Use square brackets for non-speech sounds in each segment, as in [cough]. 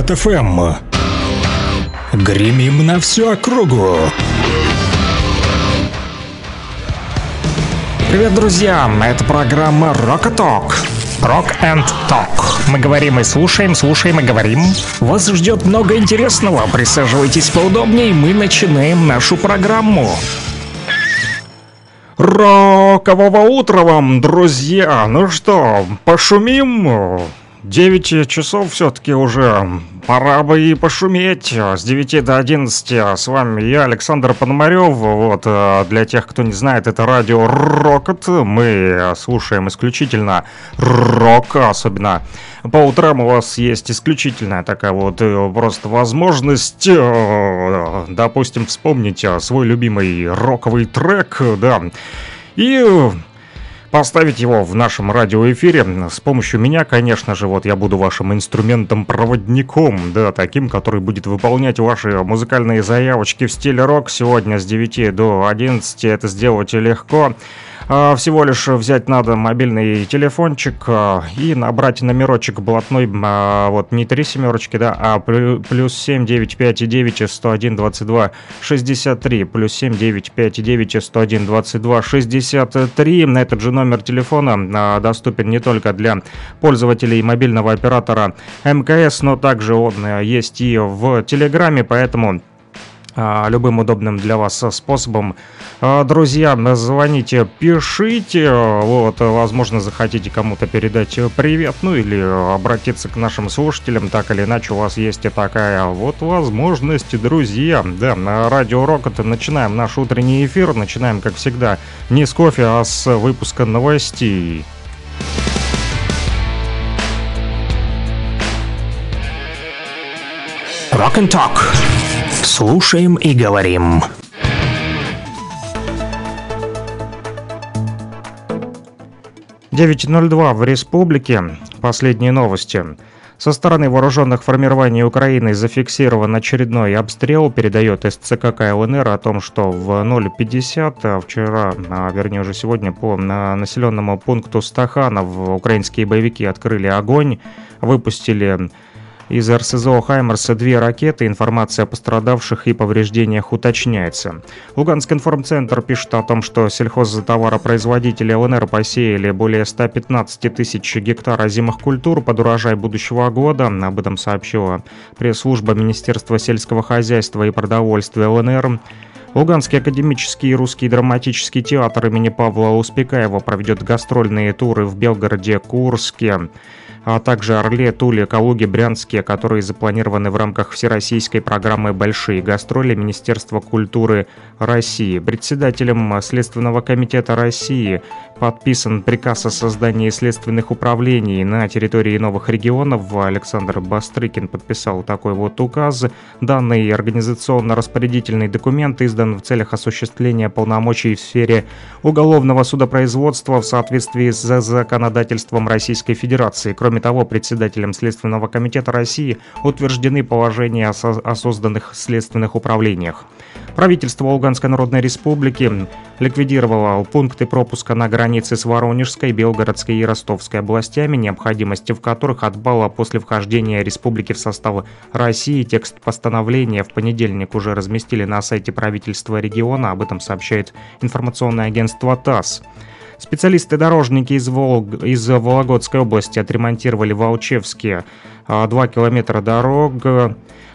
Рокот ФМ. Гремим на всю округу. Привет, друзья! Это программа Рокоток. Рок and Talk. Мы говорим и слушаем, слушаем и говорим. Вас ждет много интересного. Присаживайтесь поудобнее, мы начинаем нашу программу. Рокового утра вам, друзья! Ну что, пошумим? 9 часов все-таки уже. Пора бы и пошуметь. С 9 до 11 с вами я, Александр Пономарев. Вот, э, для тех, кто не знает, это радио Рокот. Мы слушаем исключительно рок, особенно по утрам у вас есть исключительная такая вот э, просто возможность, э, допустим, вспомнить свой любимый роковый трек, да, и поставить его в нашем радиоэфире с помощью меня, конечно же, вот я буду вашим инструментом-проводником, да, таким, который будет выполнять ваши музыкальные заявочки в стиле рок сегодня с 9 до 11, это сделать легко. А, всего лишь взять надо мобильный телефончик а, и набрать номерочек блатной, а, вот не три семерочки, да, а плюс 7 9 5 9 101 22 63, плюс 7 9 5 9 101 22 63. На этот же номер телефона доступен не только для пользователей мобильного оператора МКС, но также он есть и в Телеграме, поэтому любым удобным для вас способом а, друзья, звоните, пишите, вот, возможно, захотите кому-то передать привет, ну или обратиться к нашим слушателям, так или иначе, у вас есть и такая вот возможность, друзья. Да, на Радио Рокот начинаем наш утренний эфир, начинаем, как всегда, не с кофе, а с выпуска новостей. Rock and Talk. Слушаем и говорим. 9.02 в республике. Последние новости. Со стороны вооруженных формирований Украины зафиксирован очередной обстрел, передает СЦК КЛНР о том, что в 0.50 а вчера, а вернее уже сегодня, по населенному пункту Стаханов украинские боевики открыли огонь, выпустили из РСЗО «Хаймерса» две ракеты. Информация о пострадавших и повреждениях уточняется. Луганск информцентр пишет о том, что сельхозтоваропроизводители ЛНР посеяли более 115 тысяч гектар озимых культур под урожай будущего года. Об этом сообщила пресс-служба Министерства сельского хозяйства и продовольствия ЛНР. Луганский академический русский драматический театр имени Павла Успекаева проведет гастрольные туры в Белгороде, Курске а также Орле, Туле, Калуге, Брянске, которые запланированы в рамках всероссийской программы «Большие гастроли» Министерства культуры России. Председателем Следственного комитета России подписан приказ о создании следственных управлений на территории новых регионов. Александр Бастрыкин подписал такой вот указ. Данный организационно-распорядительный документ издан в целях осуществления полномочий в сфере уголовного судопроизводства в соответствии с законодательством Российской Федерации. Кроме того, председателем Следственного комитета России утверждены положения о созданных следственных управлениях. Правительство Луганской Народной Республики ликвидировало пункты пропуска на границе с Воронежской, Белгородской и Ростовской областями, необходимости в которых отбала после вхождения республики в состав России. Текст постановления в понедельник уже разместили на сайте правительства региона, об этом сообщает информационное агентство ТАСС. Специалисты дорожники из, Волг... из Вологодской области отремонтировали в Алчевске 2 а, километра дорог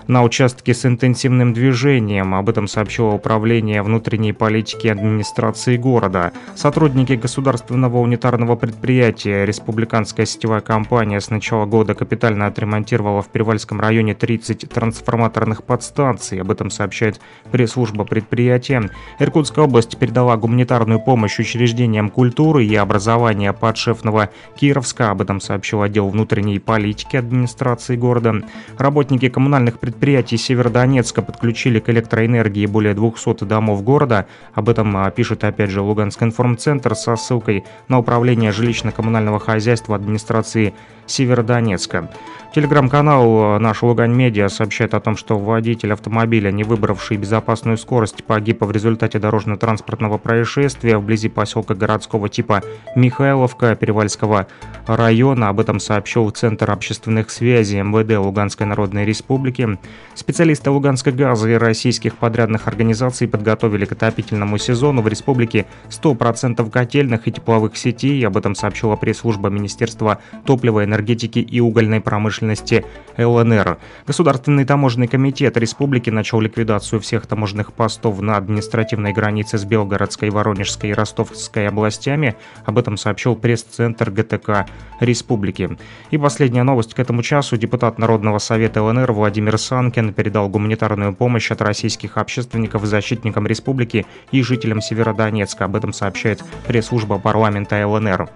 на участке с интенсивным движением. Об этом сообщило Управление внутренней политики администрации города. Сотрудники государственного унитарного предприятия «Республиканская сетевая компания» с начала года капитально отремонтировала в Перевальском районе 30 трансформаторных подстанций. Об этом сообщает пресс-служба предприятия. Иркутская область передала гуманитарную помощь учреждениям культуры и образования подшефного Кировска. Об этом сообщил отдел внутренней политики администрации города. Работники коммунальных предприятий предприятий Северодонецка подключили к электроэнергии более 200 домов города. Об этом а, пишет, опять же, Луганск информцентр со ссылкой на управление жилищно-коммунального хозяйства администрации Северодонецка. Телеграм-канал «Наш Лугань Медиа» сообщает о том, что водитель автомобиля, не выбравший безопасную скорость, погиб в результате дорожно-транспортного происшествия вблизи поселка городского типа Михайловка Перевальского района. Об этом сообщил Центр общественных связей МВД Луганской Народной Республики. Специалисты Луганской газа и российских подрядных организаций подготовили к отопительному сезону в республике 100% котельных и тепловых сетей. Об этом сообщила пресс-служба Министерства топлива, энергетики и угольной промышленности ЛНР. Государственный таможенный комитет республики начал ликвидацию всех таможенных постов на административной границе с Белгородской, Воронежской и Ростовской областями. Об этом сообщил пресс-центр ГТК республики. И последняя новость к этому часу. Депутат Народного совета ЛНР Владимир Санкин передал гуманитарную помощь от российских общественников защитникам республики и жителям Северодонецка. Об этом сообщает пресс-служба парламента ЛНР.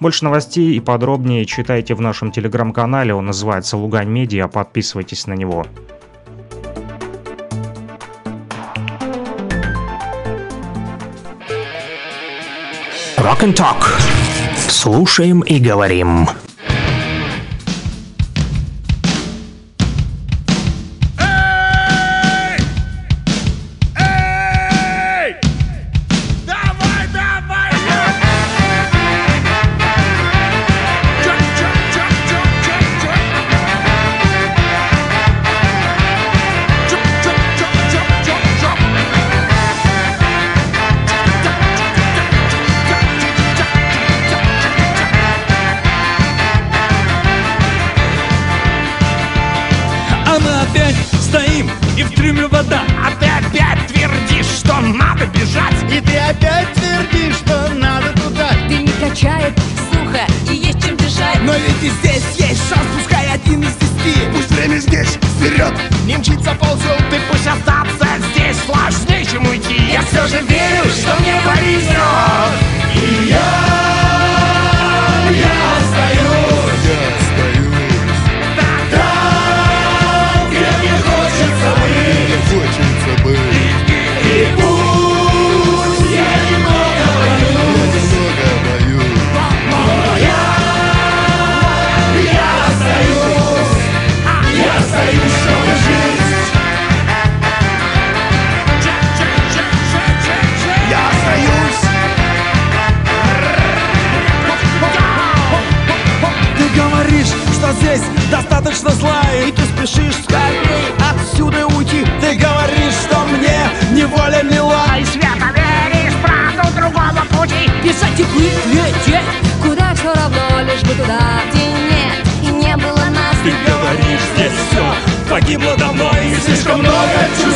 Больше новостей и подробнее читайте в нашем телеграм-канале, он называется «Лугань Медиа», подписывайтесь на него. Rock and Talk. Слушаем и говорим. Welcome to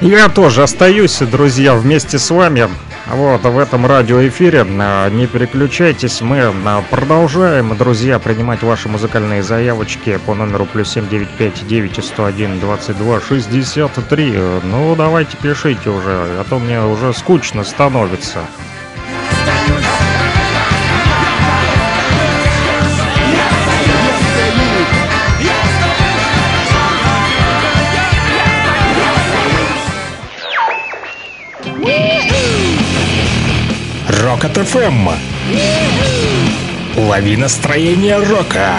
Я тоже остаюсь, друзья, вместе с вами. Вот, в этом радиоэфире. А, не переключайтесь, мы а, продолжаем, друзья, принимать ваши музыкальные заявочки по номеру плюс 9 101 22 63. Ну, давайте пишите уже, а то мне уже скучно становится. Рокот ФМ. Лови настроение рока.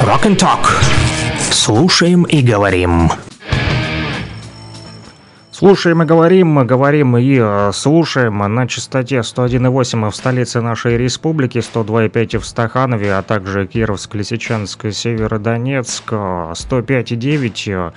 Rock and Talk. Слушаем и говорим. Слушаем и говорим, мы говорим и э, слушаем. На частоте 101,8 в столице нашей республики, 102,5 в Стаханове, а также Кировск, Лисичанск, Северодонецк, 105,9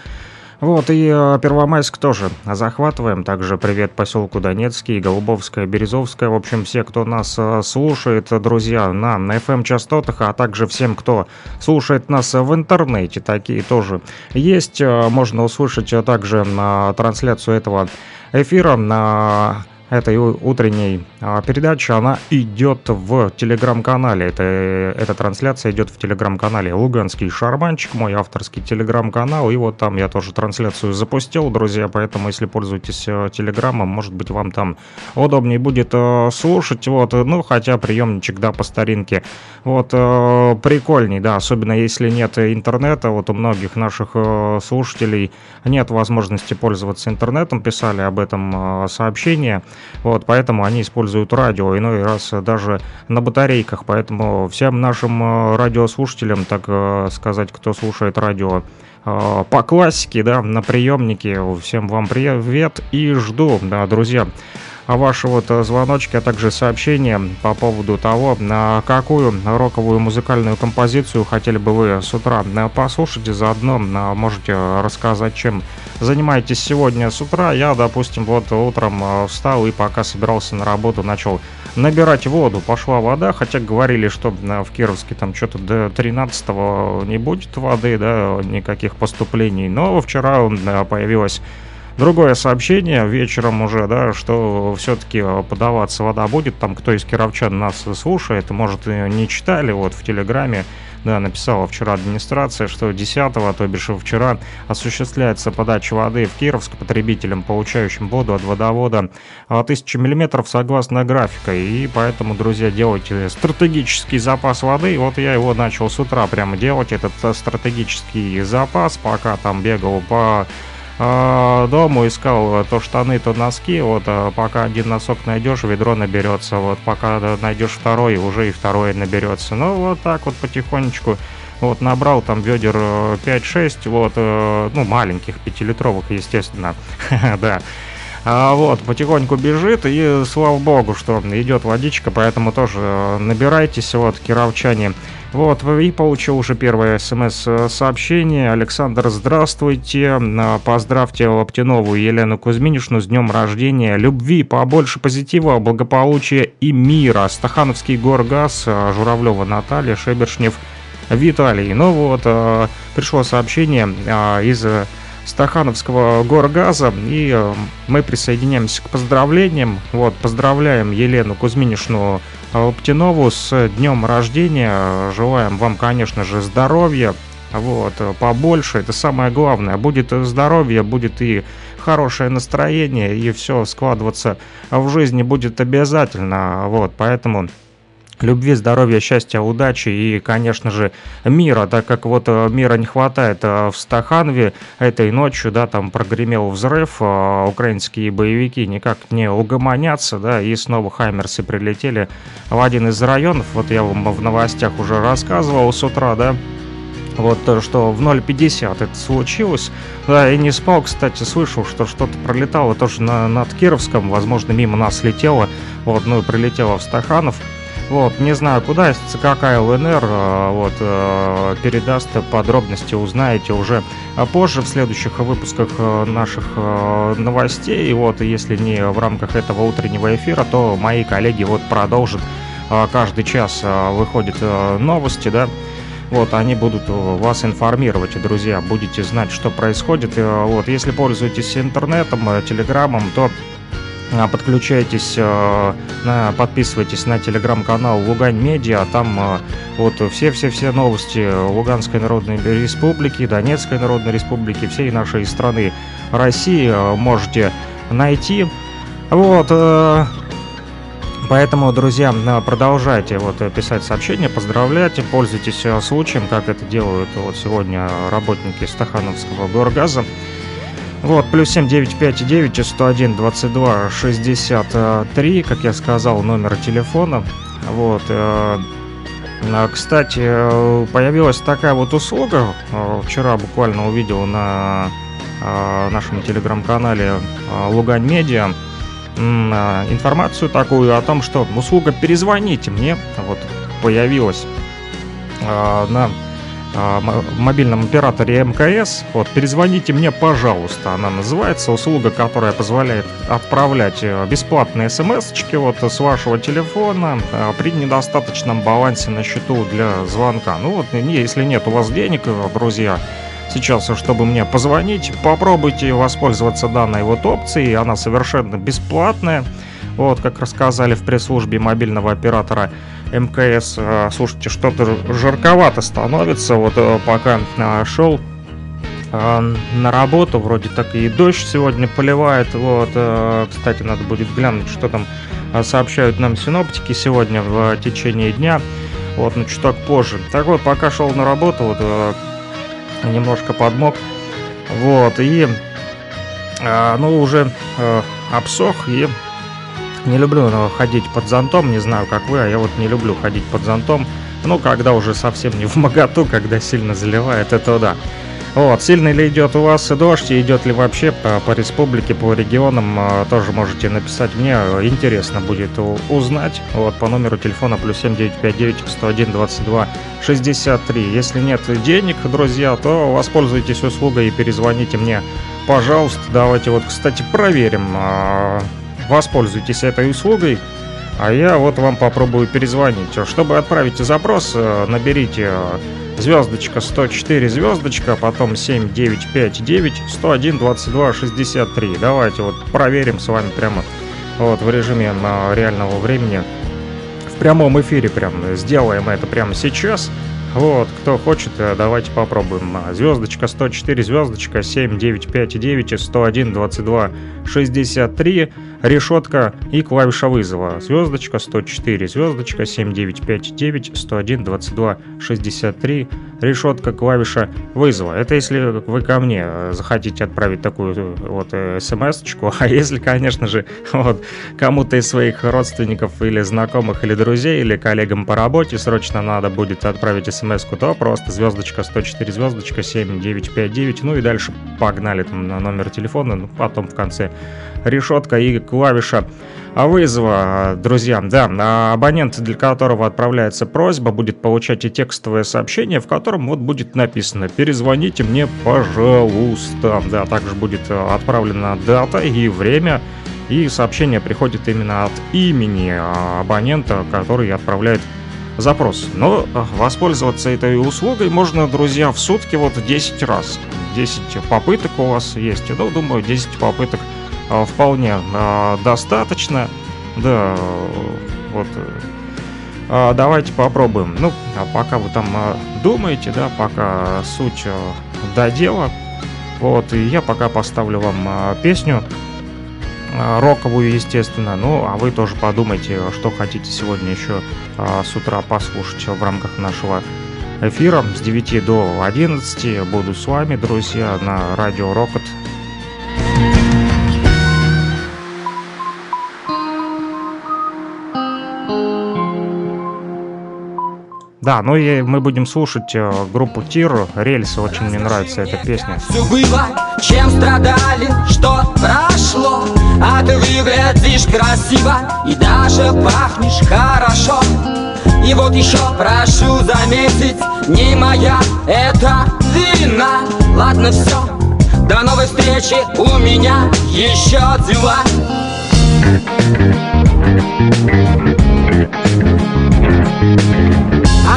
вот, и э, Первомайск тоже захватываем. Также привет поселку Донецкий, Голубовская, Березовская. В общем, все, кто нас э, слушает, друзья, на FM-частотах, а также всем, кто слушает нас в интернете, такие тоже есть. Э, можно услышать также трансляцию этого эфира на этой утренней а, передачи, она идет в телеграм-канале. Это, эта трансляция идет в телеграм-канале Луганский Шарманчик, мой авторский телеграм-канал. И вот там я тоже трансляцию запустил, друзья, поэтому если пользуетесь э, телеграммом, может быть вам там удобнее будет э, слушать. Вот, ну, хотя приемничек, да, по старинке. Вот, э, прикольней, да, особенно если нет интернета. Вот у многих наших слушателей нет возможности пользоваться интернетом, писали об этом сообщения. Вот, поэтому они используют радио, иной раз даже на батарейках. Поэтому всем нашим э, радиослушателям, так э, сказать, кто слушает радио э, по классике, да, на приемнике, всем вам привет и жду, да, друзья ваши вот звоночки, а также сообщения по поводу того, на какую роковую музыкальную композицию хотели бы вы с утра послушать. И заодно можете рассказать, чем занимаетесь сегодня с утра. Я, допустим, вот утром э, встал и пока собирался на работу, начал набирать воду. Пошла вода, хотя говорили, что э, в Кировске там что-то до 13 не будет воды, да, никаких поступлений. Но вчера э, появилась другое сообщение вечером уже, да, что все-таки подаваться вода будет. Там кто из кировчан нас слушает, может, не читали, вот в Телеграме да, написала вчера администрация, что 10 то бишь вчера, осуществляется подача воды в Кировск потребителям, получающим воду от водовода 1000 мм согласно графика. И поэтому, друзья, делайте стратегический запас воды. Вот я его начал с утра прямо делать, этот стратегический запас, пока там бегал по э, дому, искал то штаны, то носки. Вот э, пока один носок найдешь, ведро наберется. Вот пока найдешь второй, уже и второй наберется. Ну, вот так вот потихонечку. Вот набрал там ведер 5-6, вот, э, ну, маленьких, 5-литровых, естественно, [laughs] да. А вот, потихоньку бежит, и слава богу, что идет водичка, поэтому тоже набирайтесь, вот, кировчане. Вот, и получил уже первое смс-сообщение. Александр, здравствуйте. Поздравьте Лаптинову Елену Кузьминишну с днем рождения. Любви, побольше позитива, благополучия и мира. Стахановский горгаз, Журавлева Наталья, Шебершнев Виталий. Ну вот, э, пришло сообщение из Стахановского горгаза, и э, мы присоединяемся к поздравлениям. Вот, поздравляем Елену Кузьминишну Лаптинову с днем рождения. Желаем вам, конечно же, здоровья, вот, побольше, это самое главное. Будет здоровье, будет и хорошее настроение, и все складываться в жизни будет обязательно, вот, поэтому любви, здоровья, счастья, удачи и, конечно же, мира, так как вот э, мира не хватает э, в Стаханове этой ночью, да, там прогремел взрыв, э, украинские боевики никак не угомонятся, да, и снова Хаймерсы прилетели в один из районов, вот я вам в новостях уже рассказывал с утра, да, вот что в 0.50 это случилось. Да, и не спал, кстати, слышал, что что-то пролетало тоже на, над Кировском, возможно, мимо нас летело, вот, ну и прилетело в Стаханов. Вот, не знаю, куда ЦКК ЛНР а, вот, э, передаст подробности, узнаете уже позже в следующих выпусках э, наших э, новостей. Вот, если не в рамках этого утреннего эфира, то мои коллеги вот продолжат каждый час выходят новости, да, вот, они будут вас информировать, друзья, будете знать, что происходит. Вот, если пользуетесь интернетом, телеграммом, то подключайтесь, а, подписывайтесь на телеграм-канал Лугань Медиа, там а, вот все-все-все новости Луганской Народной Республики, Донецкой Народной Республики, всей нашей страны России можете найти. Вот, Поэтому, друзья, продолжайте вот писать сообщения, поздравляйте, пользуйтесь случаем, как это делают вот сегодня работники Стахановского горгаза. Вот, плюс 7959 101 22 63, как я сказал, номер телефона. Вот, э, а, кстати, появилась такая вот услуга, э, вчера буквально увидел на э, нашем телеграм-канале Лугань Медиа, информацию такую о том, что услуга «Перезвоните мне» вот появилась на а, мобильном операторе МКС. Вот, перезвоните мне, пожалуйста. Она называется. Услуга, которая позволяет отправлять э, бесплатные смс-очки вот с вашего телефона э, при недостаточном балансе на счету для звонка. Ну вот, если нет у вас денег, э, друзья, сейчас, чтобы мне позвонить, попробуйте воспользоваться данной вот опцией. Она совершенно бесплатная. Вот, как рассказали в пресс-службе мобильного оператора МКС. А, слушайте, что-то жарковато становится. Вот э, пока а, шел на работу, вроде так и дождь сегодня поливает. Вот, э, кстати, надо будет глянуть, что там сообщают нам синоптики сегодня в течение дня. Вот, ну чуток позже. Так вот, пока шел на работу, вот э, немножко подмок. Вот, и ну уже обсох и не люблю ходить под зонтом, не знаю, как вы, а я вот не люблю ходить под зонтом. Ну, когда уже совсем не в моготу, когда сильно заливает, это да. Вот, сильно ли идет у вас дождь, и идет ли вообще по, по республике, по регионам, а, тоже можете написать мне, интересно будет узнать. Вот, по номеру телефона плюс 7959 101 22 63. Если нет денег, друзья, то воспользуйтесь услугой и перезвоните мне, пожалуйста. Давайте вот, кстати, проверим, а, воспользуйтесь этой услугой, а я вот вам попробую перезвонить. Чтобы отправить запрос, э, наберите э, звездочка 104 звездочка, потом 7959 101 22 63. Давайте вот проверим с вами прямо вот в режиме э, реального времени. В прямом эфире прям сделаем это прямо сейчас. Вот, кто хочет, давайте попробуем. Звездочка 104, звездочка 7959 101 22 63 решетка и клавиша вызова. Звездочка 104, звездочка 7959 101 22 63, решетка, клавиша вызова. Это если вы ко мне э, захотите отправить такую э, вот э, смс-очку, а если, конечно же, [laughs] вот кому-то из своих родственников или знакомых, или друзей, или коллегам по работе срочно надо будет отправить смс-ку, то просто звездочка 104, звездочка 7959, ну и дальше погнали там на номер телефона, ну, потом в конце решетка и клавиша вызова, друзья. Да, а абонент, для которого отправляется просьба, будет получать и текстовое сообщение, в котором вот будет написано «Перезвоните мне, пожалуйста». Да, также будет отправлена дата и время, и сообщение приходит именно от имени абонента, который отправляет запрос. Но воспользоваться этой услугой можно, друзья, в сутки вот 10 раз. 10 попыток у вас есть. Ну, думаю, 10 попыток вполне а, достаточно. Да, вот. А, давайте попробуем. Ну, а пока вы там думаете, да, пока суть до дела. Вот, и я пока поставлю вам песню роковую, естественно. Ну, а вы тоже подумайте, что хотите сегодня еще с утра послушать в рамках нашего эфира. С 9 до 11 буду с вами, друзья, на радио Рокот Да, ну и мы будем слушать э, группу Тир, Рельсы, очень мне нравится эта песня. Все было, чем страдали, что прошло, а ты выглядишь красиво и даже пахнешь хорошо. И вот еще прошу заметить, не моя это вина. Ладно, все, до новой встречи, у меня еще дела.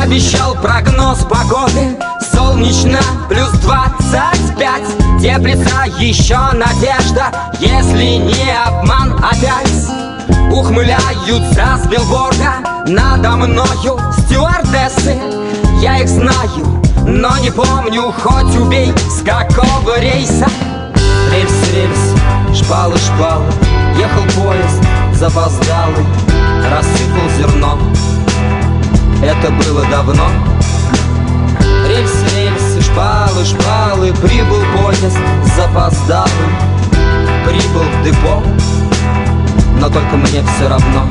Обещал прогноз погоды. Солнечно плюс двадцать пять. Теплится еще надежда. Если не обман опять Ухмыляются с билборда. Надо мною стюардессы. Я их знаю, но не помню Хоть убей, с какого рейса. Рельс, рельс, шпалы, шпалы Ехал поезд запоздалый. Рассыпал зерно Это было давно. Рельс, рельсы, шпалы, шпалы Прибыл поезд запоздалый Прибыл в депо Но только мне все равно.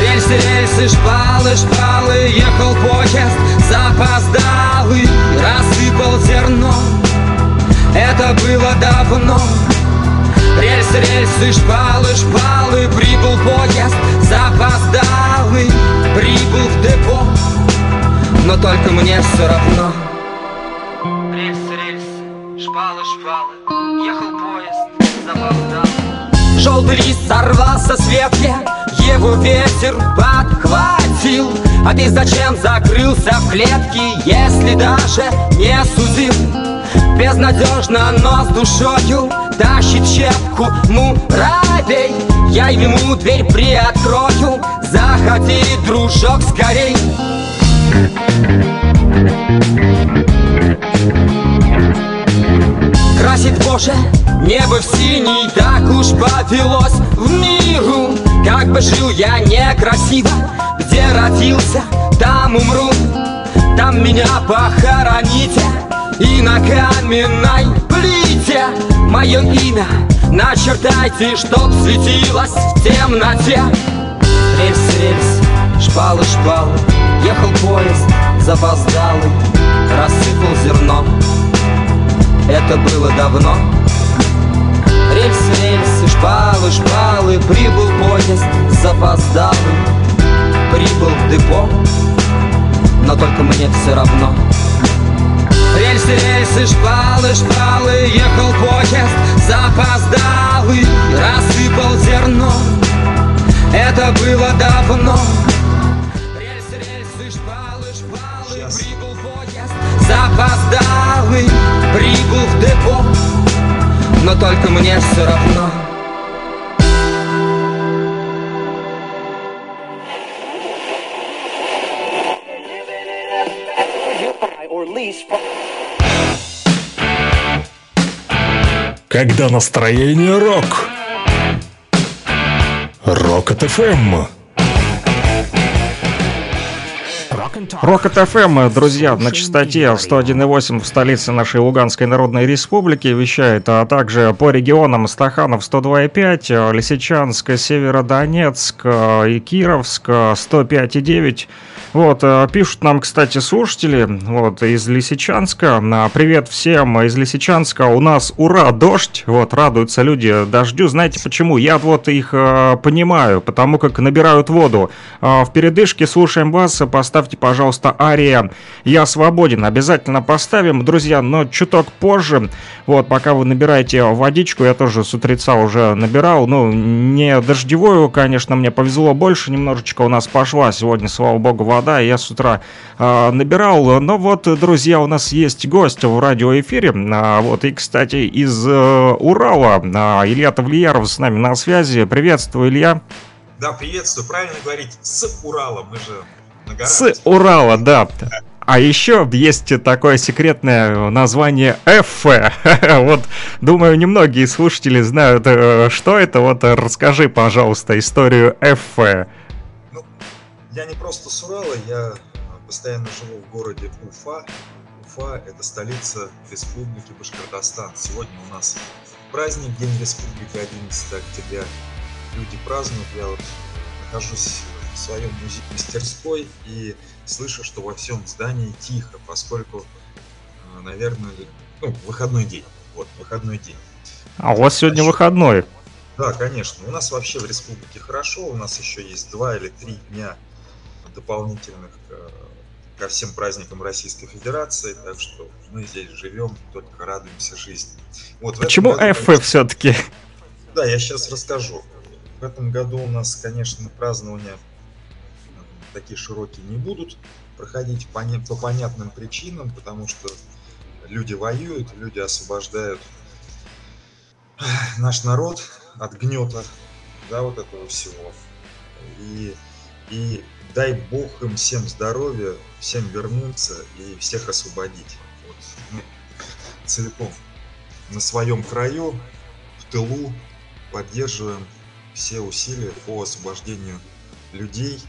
Рельсы, рельсы, шпалы, шпалы Ехал поезд запоздалый Рассыпал зерно. Это было давно Рельсы, рельсы, шпалы, шпалы Прибыл поезд запоздалый Прибыл в депо. Но только мне все равно. Рельсы, рельсы, шпалы, шпалы Ехал поезд запоздалый. Желтый лист сорвался с ветки Его ветер подхватил А ты зачем закрылся в клетке Если даже не судил Безнадежно, но с душою Тащит щепку муравей. Я ему дверь приоткрою. Заходи, дружок, скорей. Красит Боже небо в синий Так уж повелось в миру. Как бы жил я некрасиво Где родился, там умру. Там меня похороните И на каменной плите Мое имя. Начертайте Чтоб светилось в темноте. Рельс, рельс, шпалы, шпалы Ехал поезд запоздалый Рассыпал зерно. Это было давно. Рельсы, рельсы, шпалы, шпалы Прибыл поезд запоздалый. Прибыл в депо Но только мне все равно Рельсы, рельсы, шпалы, шпалы Ехал поезд запоздалый Рассыпал зерно. Это было давно. Рельсы, рельсы, шпалы, шпалы Прибыл поезд запоздалый Прибыл в депо. Но только мне все равно Когда настроение рок. Рок от ФМ. Рокет ФМ, друзья, на частоте 101,8 в столице нашей Луганской Народной Республики вещает, а также по регионам Стаханов 102,5, Лисичанск, Северодонецк и Кировск 105,9. Вот, э, пишут нам, кстати, слушатели, вот, из Лисичанска. А, Привет всем из Лисичанска. У нас, ура, дождь. Вот, радуются люди дождю. Знаете почему? Я вот их э, понимаю, потому как набирают воду. Э, в передышке слушаем вас. Поставьте, пожалуйста, Ария «Я свободен». Обязательно поставим, друзья, но чуток позже. Вот, пока вы набираете водичку, я тоже с утреца уже набирал. Ну, не дождевую, конечно, мне повезло больше. Немножечко у нас пошла сегодня, слава богу, вода. Я с утра э, набирал. Но вот, друзья, у нас есть гость в радиоэфире. А, вот, и, кстати, из э, Урала. А, Илья Тавлияров с нами на связи. Приветствую, Илья. Да, приветствую. Правильно говорить с Урала. Мы же на горах. С Урала, да. А еще есть такое секретное название F. [laughs] Вот, думаю, немногие слушатели знают, э, что это. Вот расскажи, пожалуйста, историю F. Я не просто с Урала, я постоянно живу в городе Уфа. Уфа – это столица Республики Башкортостан. Сегодня у нас праздник, День Республики, 11 октября. Люди празднуют, я вот нахожусь в своем музее мастерской и слышу, что во всем здании тихо, поскольку, э, наверное, ну, выходной день. Вот, выходной день. А у вас сегодня выходной? Да, конечно. У нас вообще в республике хорошо. У нас еще есть два или три дня дополнительных к- ко всем праздникам Российской Федерации. Так что мы здесь живем, только радуемся жизни. Вот, Почему году, все-таки? Да, я сейчас расскажу. В этом году у нас, конечно, празднование такие широкие не будут проходить по, не, по понятным причинам, потому что люди воюют, люди освобождают наш народ от гнета, да, вот этого всего. И, и дай бог им всем здоровья, всем вернуться и всех освободить. Вот мы целиком на своем краю, в тылу поддерживаем все усилия по освобождению людей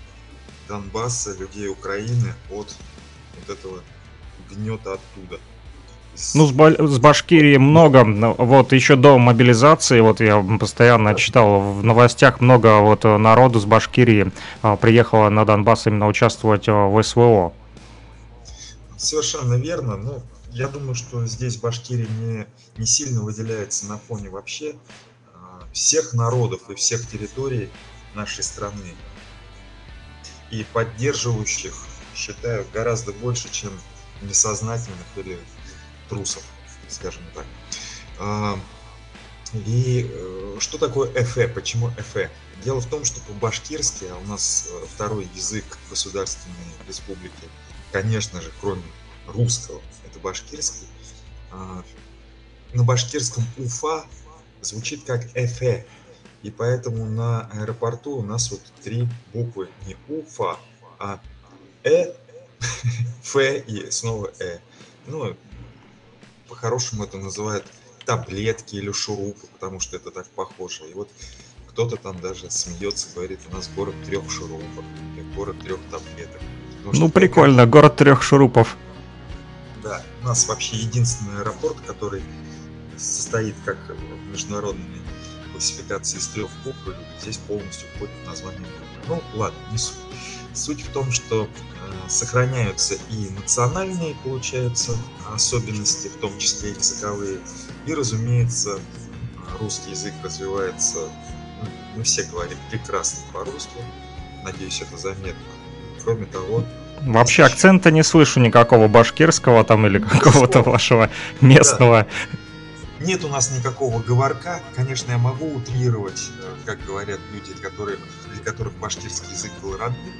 Донбасса, людей Украины от вот этого гнета оттуда. Ну, с, Ба- с Башкирии много, вот еще до мобилизации, вот я постоянно читал в новостях, много вот народу с Башкирии а, приехало на Донбасс именно участвовать а, в СВО. Совершенно верно, но я думаю, что здесь Башкирия не, не сильно выделяется на фоне вообще а, всех народов и всех территорий нашей страны. И поддерживающих, считаю, гораздо больше, чем несознательных или трусов, скажем так. А, и э, что такое эфе? Почему эфе? Дело в том, что по-башкирски, а у нас э, второй язык государственной республики, конечно же, кроме русского, это башкирский, а, на башкирском Уфа звучит как эфе. И поэтому на аэропорту у нас вот три буквы, не Уфа, а Э, [laughs] Ф и снова Э. Ну, по-хорошему это называют таблетки или шурупы, потому что это так похоже. И вот кто-то там даже смеется, говорит, у нас город трех шурупов, город трех таблеток. Потому ну, прикольно, как... город трех шурупов. Да, у нас вообще единственный аэропорт, который состоит как в международной классификации из трех букв, здесь полностью входит название. Ну, ладно, не суть. Суть в том, что э, сохраняются и национальные, получается, особенности, в том числе и языковые, и, разумеется, русский язык развивается, ну, мы все говорим прекрасно по-русски, надеюсь, это заметно. Кроме того, Вообще акцента не слышу никакого башкирского там или какого-то вашего местного. Да. Нет у нас никакого говорка. Конечно, я могу утрировать, э, как говорят люди, которые, для которых башкирский язык был родным,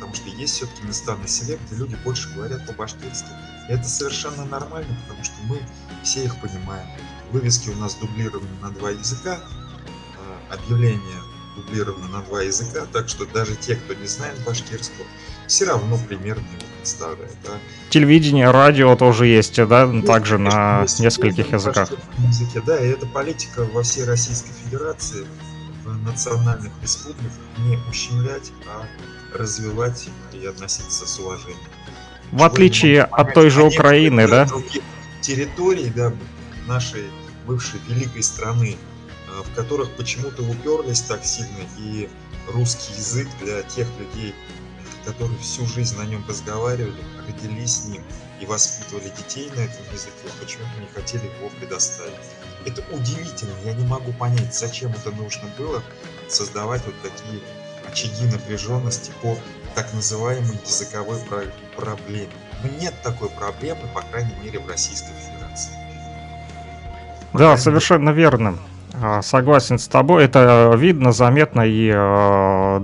потому что есть все-таки места на селе, где люди больше говорят по-башкирски. И это совершенно нормально, потому что мы все их понимаем. Вывески у нас дублированы на два языка, а, объявления дублированы на два языка, так что даже те, кто не знает башкирского, все равно примерно его представляют. Да? Телевидение, радио тоже есть, да, есть, также конечно, на есть, нескольких языках. Языке, да, и это политика во всей Российской Федерации, в национальных республиках не ущемлять, а развивать и относиться с уважением. В отличие от той же Украины, да? Территорий, да, нашей бывшей великой страны, э, в которых почему-то уперлись так сильно, и русский язык для тех людей, которые всю жизнь на нем разговаривали, родились с ним и воспитывали детей на этом языке, почему-то не хотели его предоставить. Это удивительно, я не могу понять, зачем это нужно было создавать вот такие очаги напряженности по так называемой языковой проблеме. Но нет такой проблемы, по крайней мере, в Российской Федерации. Да, совершенно верно. А, согласен с тобой, это видно, заметно и э,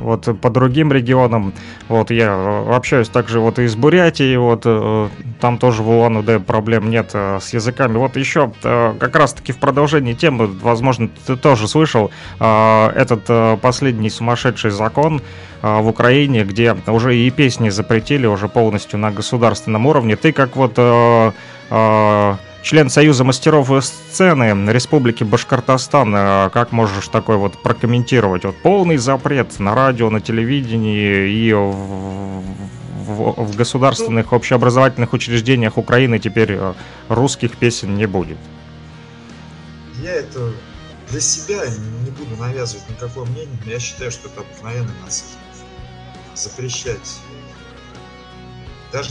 вот по другим регионам. Вот я общаюсь также вот и с Бурятией, вот э, там тоже в Улан-Удэ проблем нет э, с языками. Вот еще э, как раз-таки в продолжении темы, возможно, ты тоже слышал э, этот э, последний сумасшедший закон э, в Украине, где уже и песни запретили уже полностью на государственном уровне. Ты как вот э, э, член Союза мастеров сцены Республики Башкортостан. Э, как можешь такой вот прокомментировать? Вот полный запрет на радио, на телевидении и в, в, в государственных общеобразовательных учреждениях Украины теперь э, русских песен не будет. Я это для себя не буду навязывать никакое мнение, но я считаю, что это обыкновенный нацизм. Запрещать даже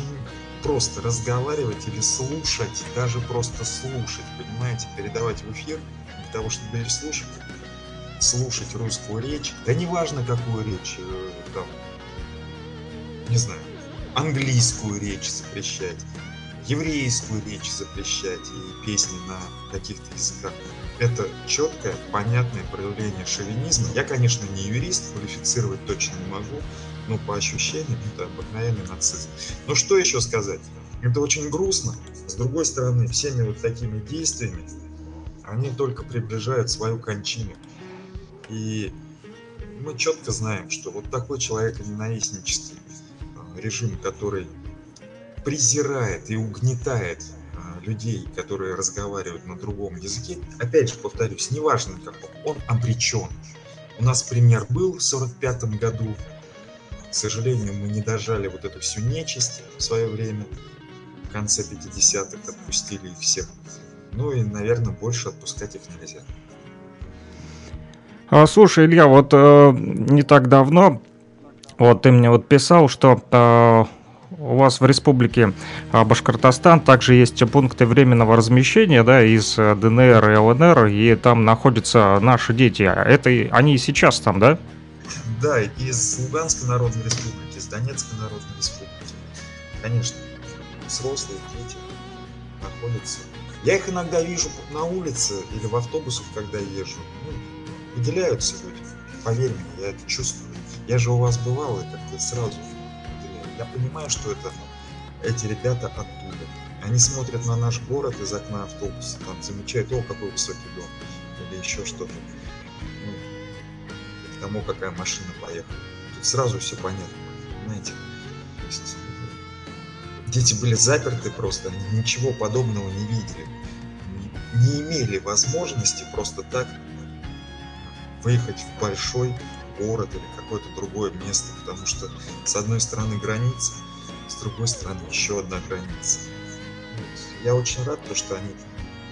просто разговаривать или слушать, даже просто слушать, понимаете, передавать в эфир для того, чтобы переслушать, слушать русскую речь, да неважно какую речь, э, там, не знаю, английскую речь запрещать, еврейскую речь запрещать и песни на каких-то языках. Это четкое, понятное проявление шовинизма. Я, конечно, не юрист, квалифицировать точно не могу, ну, по ощущениям, это обыкновенный нацизм. Но что еще сказать? Это очень грустно. С другой стороны, всеми вот такими действиями они только приближают свою кончину. И мы четко знаем, что вот такой человеконенавистнический а, режим, который презирает и угнетает а, людей, которые разговаривают на другом языке, опять же повторюсь, неважно каком, он обречен. У нас пример был в 1945 году. К сожалению, мы не дожали вот эту всю нечисть в свое время. В конце 50-х отпустили их всех. Ну и, наверное, больше отпускать их нельзя. А, слушай, Илья, вот э, не так давно, вот ты мне вот писал, что э, у вас в республике э, Башкортостан также есть пункты временного размещения, да, из э, ДНР и ЛНР, и там находятся наши дети. Это они и сейчас там, да? Да, из Луганской Народной Республики, из Донецкой Народной Республики. Конечно, взрослые дети находятся. Я их иногда вижу на улице или в автобусах, когда езжу. Ну, выделяются люди. Поверь мне, я это чувствую. Я же у вас бывал и как-то сразу выделяю. Я понимаю, что это эти ребята оттуда. Они смотрят на наш город из окна автобуса, там замечают, о, какой высокий дом, или еще что-то. Тому, какая машина поехала. Тут сразу все понятно, понимаете? То есть, дети были заперты просто, они ничего подобного не видели. Не, имели возможности просто так выехать в большой город или какое-то другое место, потому что с одной стороны граница, с другой стороны еще одна граница. Я очень рад, то, что они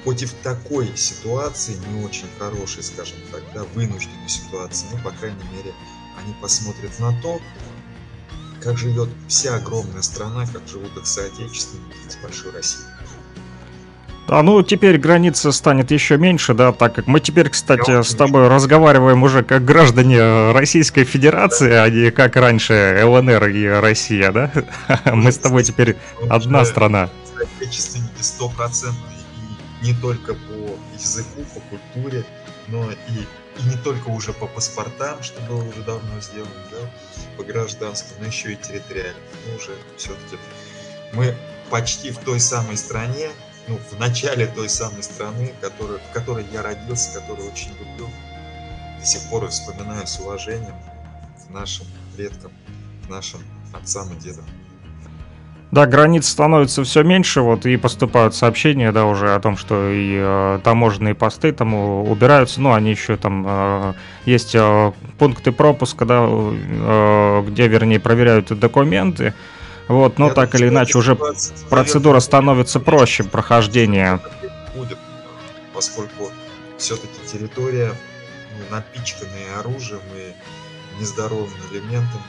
хоть и в такой ситуации, не очень хорошей, скажем так, да, вынужденной ситуации, но, по крайней мере, они посмотрят на то, как живет вся огромная страна, как живут их соотечественники из большой России. А ну теперь граница станет еще меньше, да, так как мы теперь, кстати, с тобой разговариваем уже как граждане Российской Федерации, а не как раньше ЛНР и Россия, да? [laughs] Мы с тобой теперь одна страна. Соотечественники стопроцентные, и не только по языку, по культуре, но и, и не только уже по паспортам, что было уже давно сделано, да, по гражданству, но еще и территориально. Мы уже все-таки мы почти в той самой стране, ну, в начале той самой страны, который, в которой я родился, которую очень люблю. До сих пор вспоминаю с уважением к нашим предкам, к нашим отцам и дедам. Да, границ становится все меньше, вот и поступают сообщения, да, уже о том, что и э, таможенные посты там убираются, ну, они еще там э, есть э, пункты пропуска, да, э, где, вернее, проверяют документы, вот, но Я так или иначе уже процедура становится проще прохождения. Будет, поскольку все-таки территория ну, напичканная оружием и нездоровыми элементами,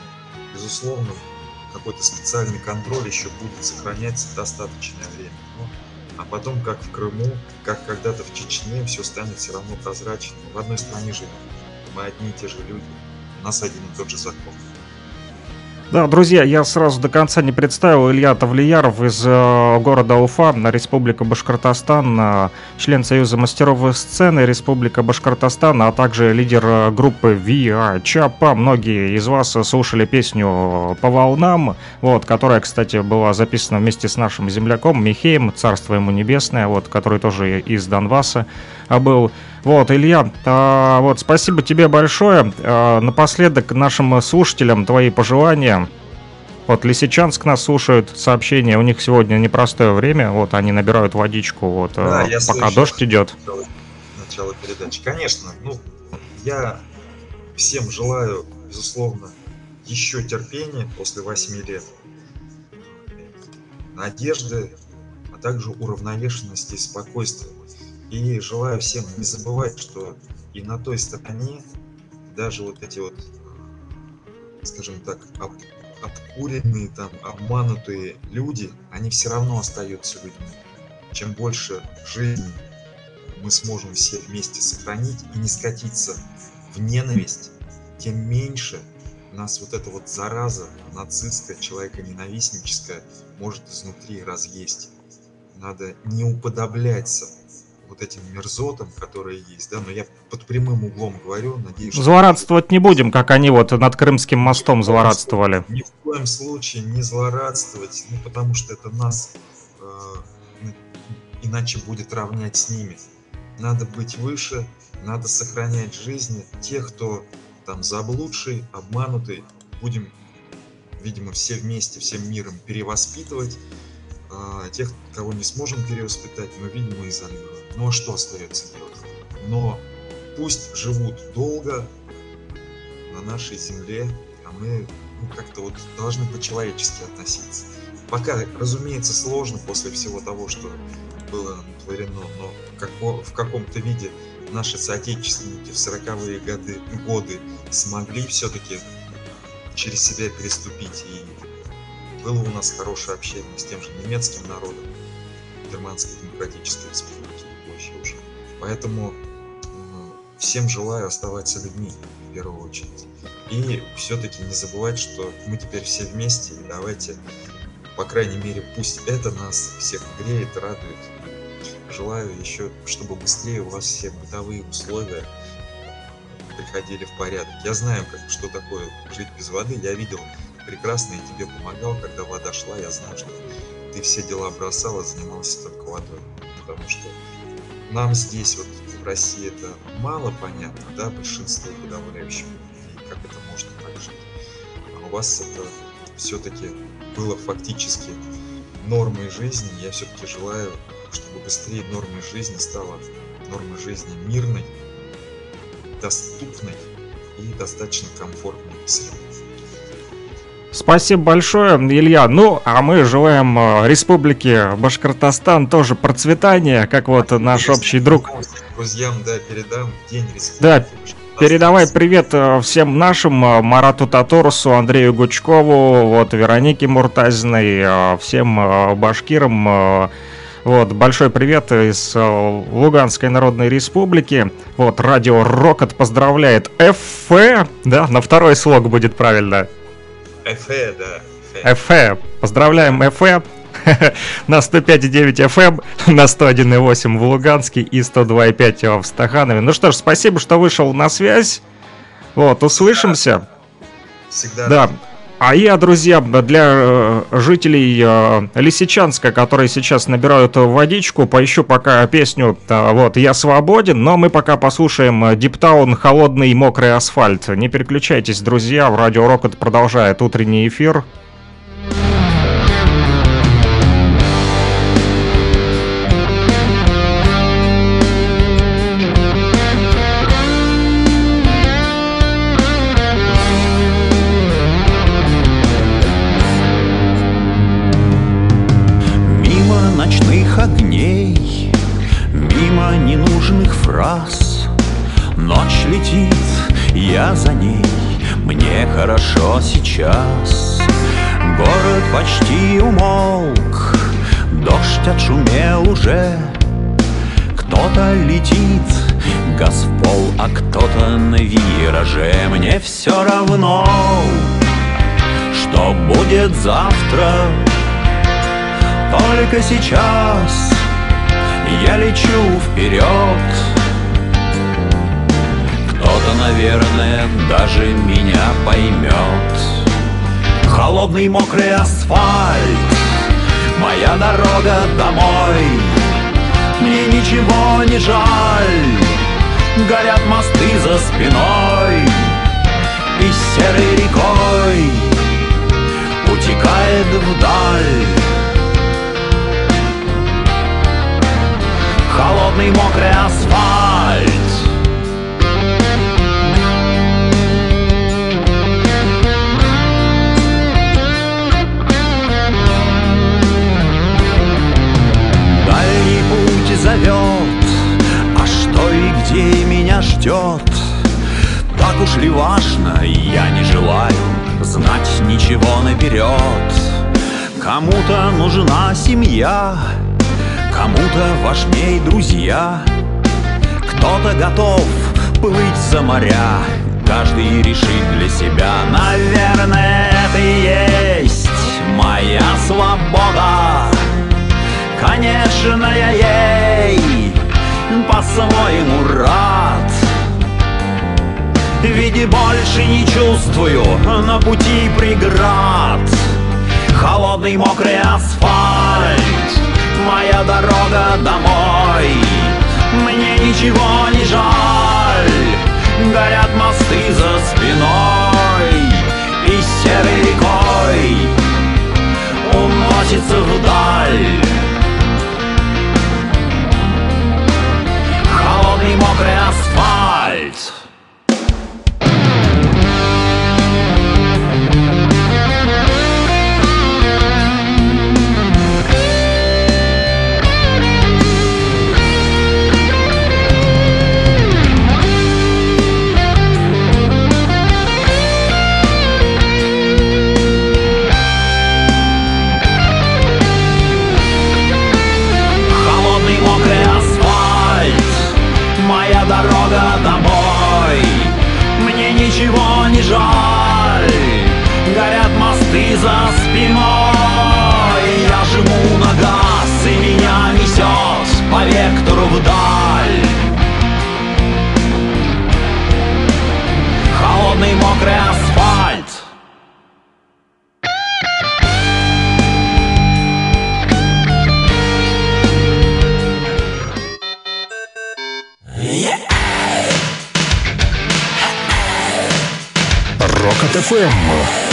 безусловно, какой-то специальный контроль еще будет сохраняться достаточное время. Ну, а потом, как в Крыму, как когда-то в Чечне, все станет все равно прозрачным. В одной стране живем. Мы одни и те же люди. У нас один и тот же закон. Да, друзья, я сразу до конца не представил Илья Тавлияров из э, города Уфа, Республика Башкортостан, э, член Союза мастеров сцены Республика Башкортостан, а также лидер э, группы ВИА Чапа. Многие из вас слушали песню «По волнам», вот, которая, кстати, была записана вместе с нашим земляком Михеем, царство ему небесное, вот, который тоже из Донбасса был. Вот, Илья, а, вот, спасибо тебе большое. А, напоследок нашим слушателям твои пожелания. Вот Лисичанск нас слушают сообщения, у них сегодня непростое время, вот они набирают водичку, вот да, э, пока слышу, дождь идет. Начало, начало передачи, конечно, ну я всем желаю, безусловно, еще терпения после восьми лет, надежды, а также уравновешенности и спокойствия. И желаю всем не забывать, что и на той стороне даже вот эти вот, скажем так, об, обкуренные, там, обманутые люди, они все равно остаются людьми. Чем больше жизни мы сможем все вместе сохранить и не скатиться в ненависть, тем меньше нас вот эта вот зараза нацистская, человеконенавистническая может изнутри разъесть. Надо не уподобляться вот этим мерзотам, которые есть, да, но я под прямым углом говорю, надеюсь, что... Злорадствовать не будем, как они вот над Крымским мостом злорадствовали. Ни в коем случае не злорадствовать, ну, потому что это нас э, иначе будет равнять с ними. Надо быть выше, надо сохранять жизни тех, кто там заблудший, обманутый, будем, видимо, все вместе, всем миром перевоспитывать, а тех, кого не сможем перевоспитать, мы, видимо, изолируем. Ну а что остается делать? Но пусть живут долго на нашей земле, а мы ну, как-то вот должны по-человечески относиться. Пока, разумеется, сложно после всего того, что было натворено, но в каком-то виде наши соотечественники в 40-е годы, годы смогли все-таки через себя переступить. И было у нас хорошее общение с тем же немецким народом, Германской Демократической Республики. Поэтому всем желаю оставаться людьми в первую очередь. И все-таки не забывать, что мы теперь все вместе, и давайте, по крайней мере, пусть это нас всех греет, радует. Желаю еще, чтобы быстрее у вас все бытовые условия приходили в порядок. Я знаю, как, что такое жить без воды. Я видел прекрасно и тебе помогал, когда вода шла. Я знаю, что ты все дела бросал занимался только водой. Потому что нам здесь, вот в России, это мало понятно, да, большинство подавляющего. И как это можно так жить. А у вас это все-таки было фактически нормой жизни. Я все-таки желаю, чтобы быстрее нормой жизни стала нормой жизни мирной, доступной и достаточно комфортной среды. Спасибо большое, Илья. Ну, а мы желаем э, Республике Башкортостан тоже процветания, как вот наш общий друг. Друзьям, да, передам День Республики. Да, Передавай привет э, всем нашим, э, Марату Таторусу, Андрею Гучкову, вот, Веронике Муртазиной, всем башкирам, вот, большой привет из Луганской Народной Республики. Вот, радио Рокот поздравляет ФФ, да, на второй слог будет правильно. ФФ, да. ФФ. Поздравляем ФФ [laughs] на 105,9 FM, на 101,8 в Луганске и 102,5 в Стаханове. Ну что ж, спасибо, что вышел на связь. Вот, услышимся. Всегда. Да. А я, друзья, для э, жителей э, Лисичанска, которые сейчас набирают водичку, поищу пока песню вот «Я свободен», но мы пока послушаем Диптаун «Холодный мокрый асфальт». Не переключайтесь, друзья, в Радио Рокот продолжает утренний эфир. Уже Кто-то летит, газ в пол, а кто-то на вираже. Мне все равно, что будет завтра. Только сейчас я лечу вперед кто-то, наверное, даже меня поймет Холодный мокрый асфальт Моя дорога домой Мне ничего не жаль. Горят мосты за спиной И серой рекой Утекает вдаль. Холодный мокрый асфальт зовет. А что и где меня ждет? Так уж ли важно, я не желаю Знать ничего наперед. Кому-то нужна семья Кому-то важней друзья. Кто-то готов плыть за моря Каждый решит для себя. Наверное, это и есть моя свобода. Конечно, я ей по-своему рад. Ведь больше не чувствую на пути преград. Холодный мокрый асфальт Моя дорога домой. Мне ничего не жаль Горят мосты за спиной И серой рекой Уносится вдаль Холодный мокрый за спиной. Я жму на газ и меня несет По вектору вдаль. Холодный мокрый асфальт. Рокот ФМ.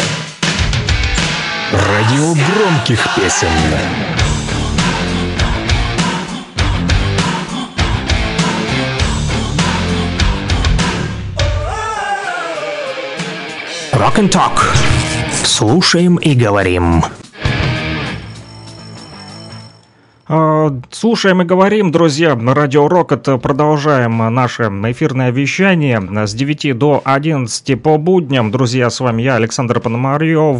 Радио громких песен. Rock and Talk. Слушаем и говорим. Слушаем и говорим, друзья, на Радио Рокот продолжаем наше эфирное вещание с 9 до 11 по будням. Друзья, с вами я, Александр Пономарев,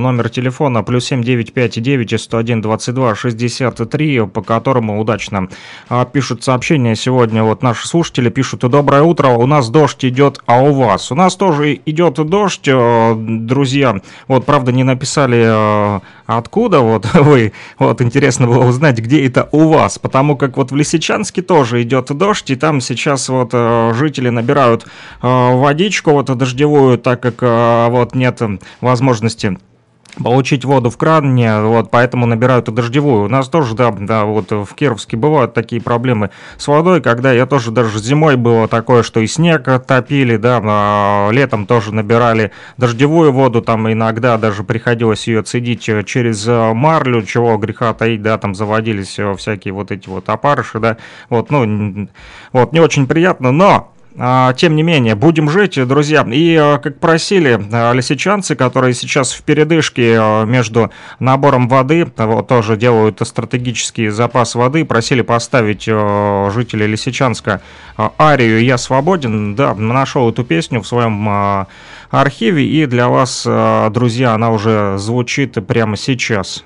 номер телефона плюс 7959 101 22 63, по которому удачно а, пишут сообщения сегодня. Вот наши слушатели пишут, доброе утро, у нас дождь идет, а у вас? У нас тоже идет дождь, э, друзья. Вот, правда, не написали, э, откуда вот [laughs] вы. Вот, интересно было узнать, где это у вас, потому как вот в Лисичанске тоже идет дождь, и там сейчас вот э, жители набирают э, водичку вот дождевую, так как э, вот нет возможности получить воду в кране, вот, поэтому набирают и дождевую. У нас тоже, да, да, вот в Кировске бывают такие проблемы с водой, когда я тоже даже зимой было такое, что и снег топили, да, а летом тоже набирали дождевую воду, там иногда даже приходилось ее цедить э, через э, марлю, чего греха таить, да, там заводились э, всякие вот эти вот опарыши, да, вот, ну, вот, не очень приятно, но Тем не менее, будем жить, друзья. И, а, как просили а, лисичанцы, которые сейчас в передышке а, между набором воды, а, вот, тоже делают стратегический запас воды, просили поставить а, жители Лисичанска а, арию «Я свободен». Да, нашел эту песню в своем а, архиве, и для вас, а, друзья, она уже звучит прямо сейчас.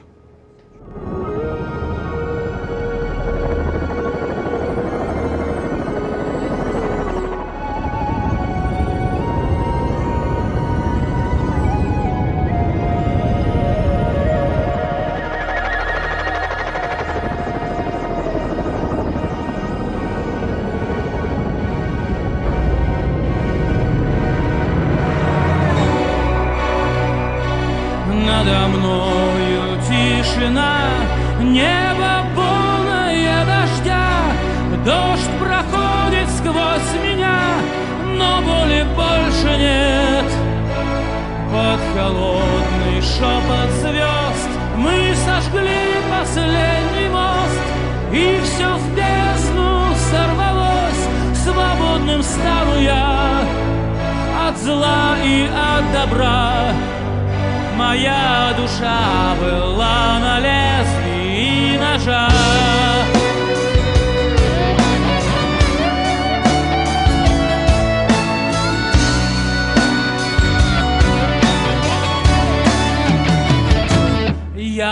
Шепот звезд мы сожгли последний мост, И все в бездну сорвалось, свободным стану я от зла и от добра. Моя душа была на лезвии ножа.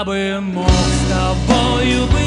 Бы мог с тобою быть,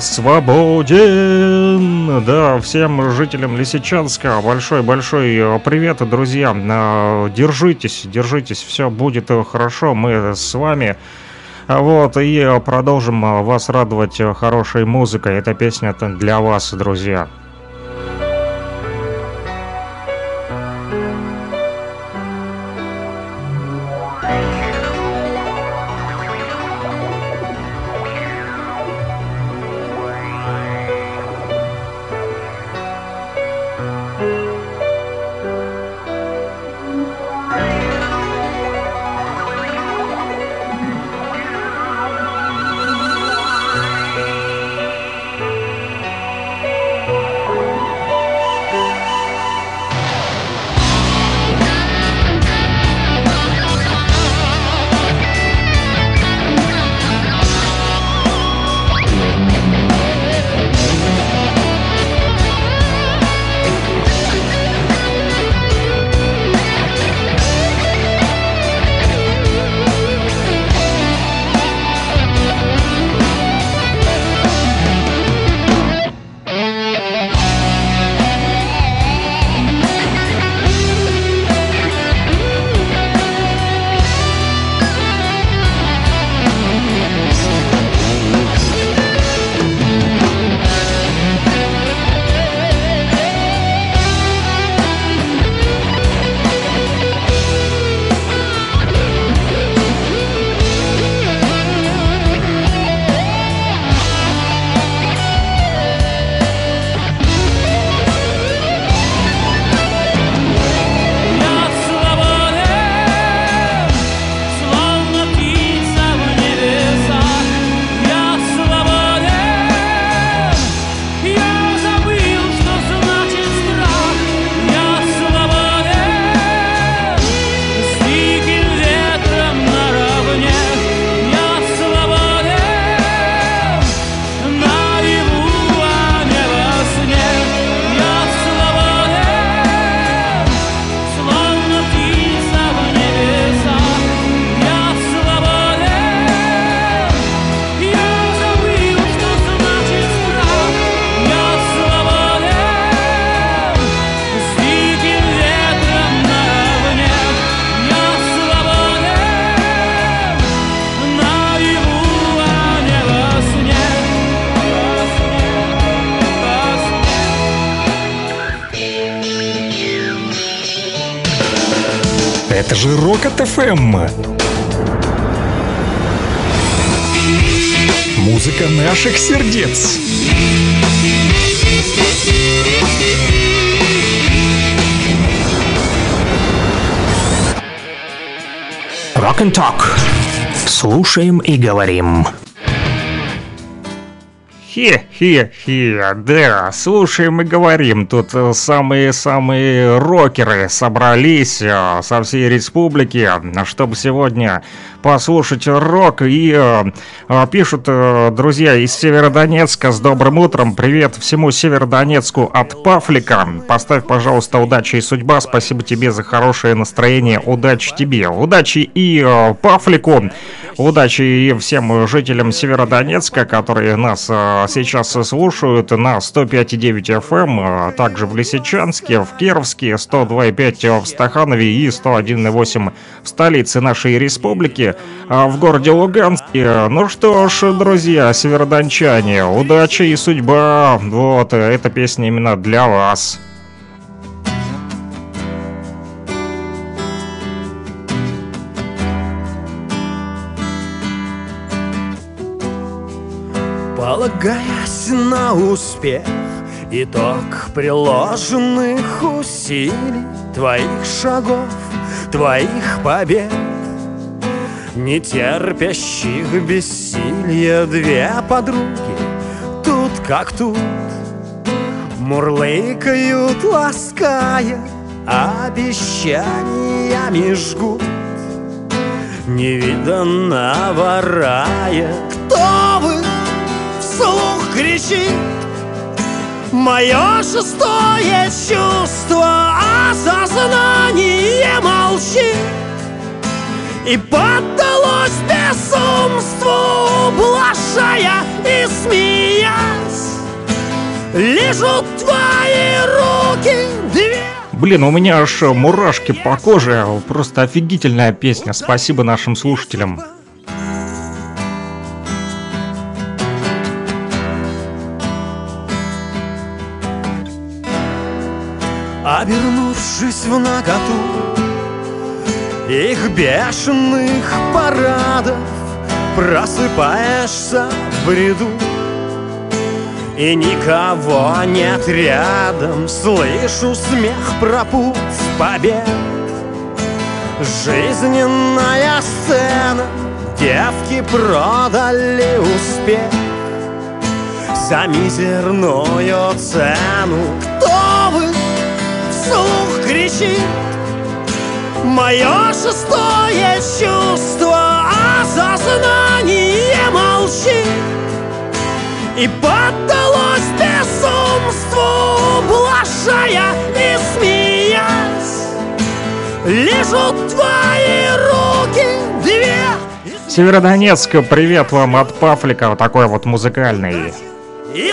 свободен. Да, всем жителям Лисичанска большой-большой э, привет, друзья. Э, Держитесь, держитесь, все будет э, хорошо. Мы с вами. Вот, и продолжим вас радовать хорошей музыкой. Эта песня для вас, друзья. Рокот ФМ. Музыка наших сердец. Rock and Talk. Слушаем и говорим. Хе-хе-хе, да, слушаем и говорим, тут э, самые-самые рокеры собрались э, со всей республики, чтобы сегодня послушать рок, и э, э, пишут э, друзья из Северодонецка с добрым утром, привет всему Северодонецку от Пафлика, поставь, пожалуйста, удачи и судьба, спасибо тебе за хорошее настроение, удачи тебе, удачи и э, Пафлику, удачи и всем жителям Северодонецка, которые нас э, сейчас слушают на 105,9 FM, а также в Лисичанске, в Кировске, 102,5 в Стаханове и 101,8 в столице нашей республики, в городе Луганске. Ну что ж, друзья, северодончане, удачи и судьба. Вот, э, эта песня именно для вас. Полагаясь на успех, итог приложенных усилий, твоих шагов, твоих побед, не терпящих бессилия две подруги, тут как тут, мурлыкают, лаская, обещаниями жгут невиданного рая. Кто вы? Вслух кричит Мое шестое чувство Осознание молчит И поддалось безумству Блажая и смеясь Лежат твои руки две Блин, у меня аж мурашки по коже. Просто офигительная песня. Спасибо нашим слушателям. Обернувшись в наготу Их бешеных парадов Просыпаешься в бреду И никого нет рядом. Слышу смех про путь побед Жизненная сцена. Девки продали успех За мизерную цену. Кто вы? Вслух кричит Мое шестое чувство Осознание молчит И поддалось безумству Блажая и смеясь Лежат твои руки две Северодонецк, привет вам от Пафлика, вот такой вот музыкальный. И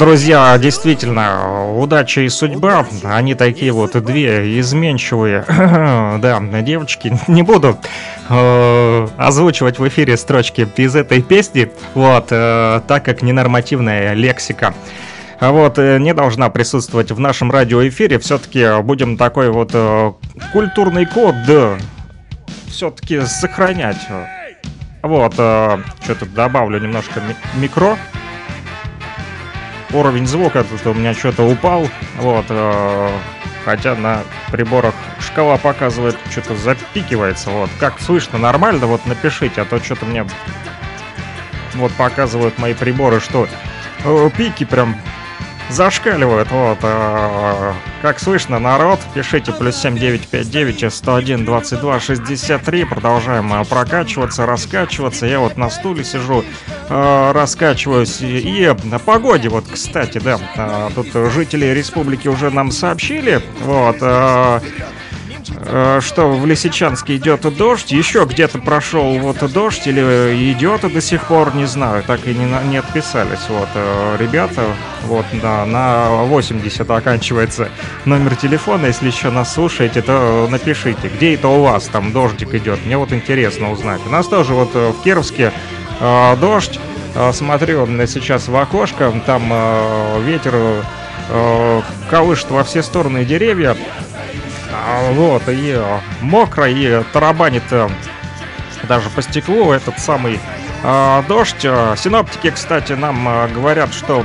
друзья, действительно, удача и судьба, они такие вот две изменчивые. [coughs] Да, девочки, не буду э, озвучивать в эфире строчки из этой песни, вот, э, так как ненормативная лексика. А Вот, э, не должна присутствовать в нашем радиоэфире. Все-таки будем такой вот э, культурный код все-таки сохранять. Вот, что тут добавлю немножко ми- микро уровень звука тут у меня что-то упал. Вот. э, Хотя на приборах шкала показывает, что-то запикивается. Вот. Как слышно, нормально? Вот напишите, а то что-то мне вот показывают мои приборы, что э, пики прям зашкаливают. Вот. э, Как слышно, народ, пишите плюс 7959 101 22 63. Продолжаем э, прокачиваться, раскачиваться. Я вот на стуле сижу, э, раскачиваюсь. И о погоде, вот, кстати, да, э, тут жители республики уже нам сообщили, вот, э, что в Лисичанске идет дождь, еще где-то прошел вот дождь или идет до сих пор, не знаю, так и не, на- не отписались, вот, э, ребята, вот, да, на 80 оканчивается номер телефона, если еще нас слушаете, то напишите, где это у вас там дождик идет, мне вот интересно узнать. У нас тоже вот э, в Кировске э, дождь, Э, смотрю на- сейчас в окошко, там э, ветер э, колышет во все стороны деревья, Вот, и э, мокро, и тарабанит э, даже по стеклу этот самый э, дождь. Синоптики, кстати, нам говорят, что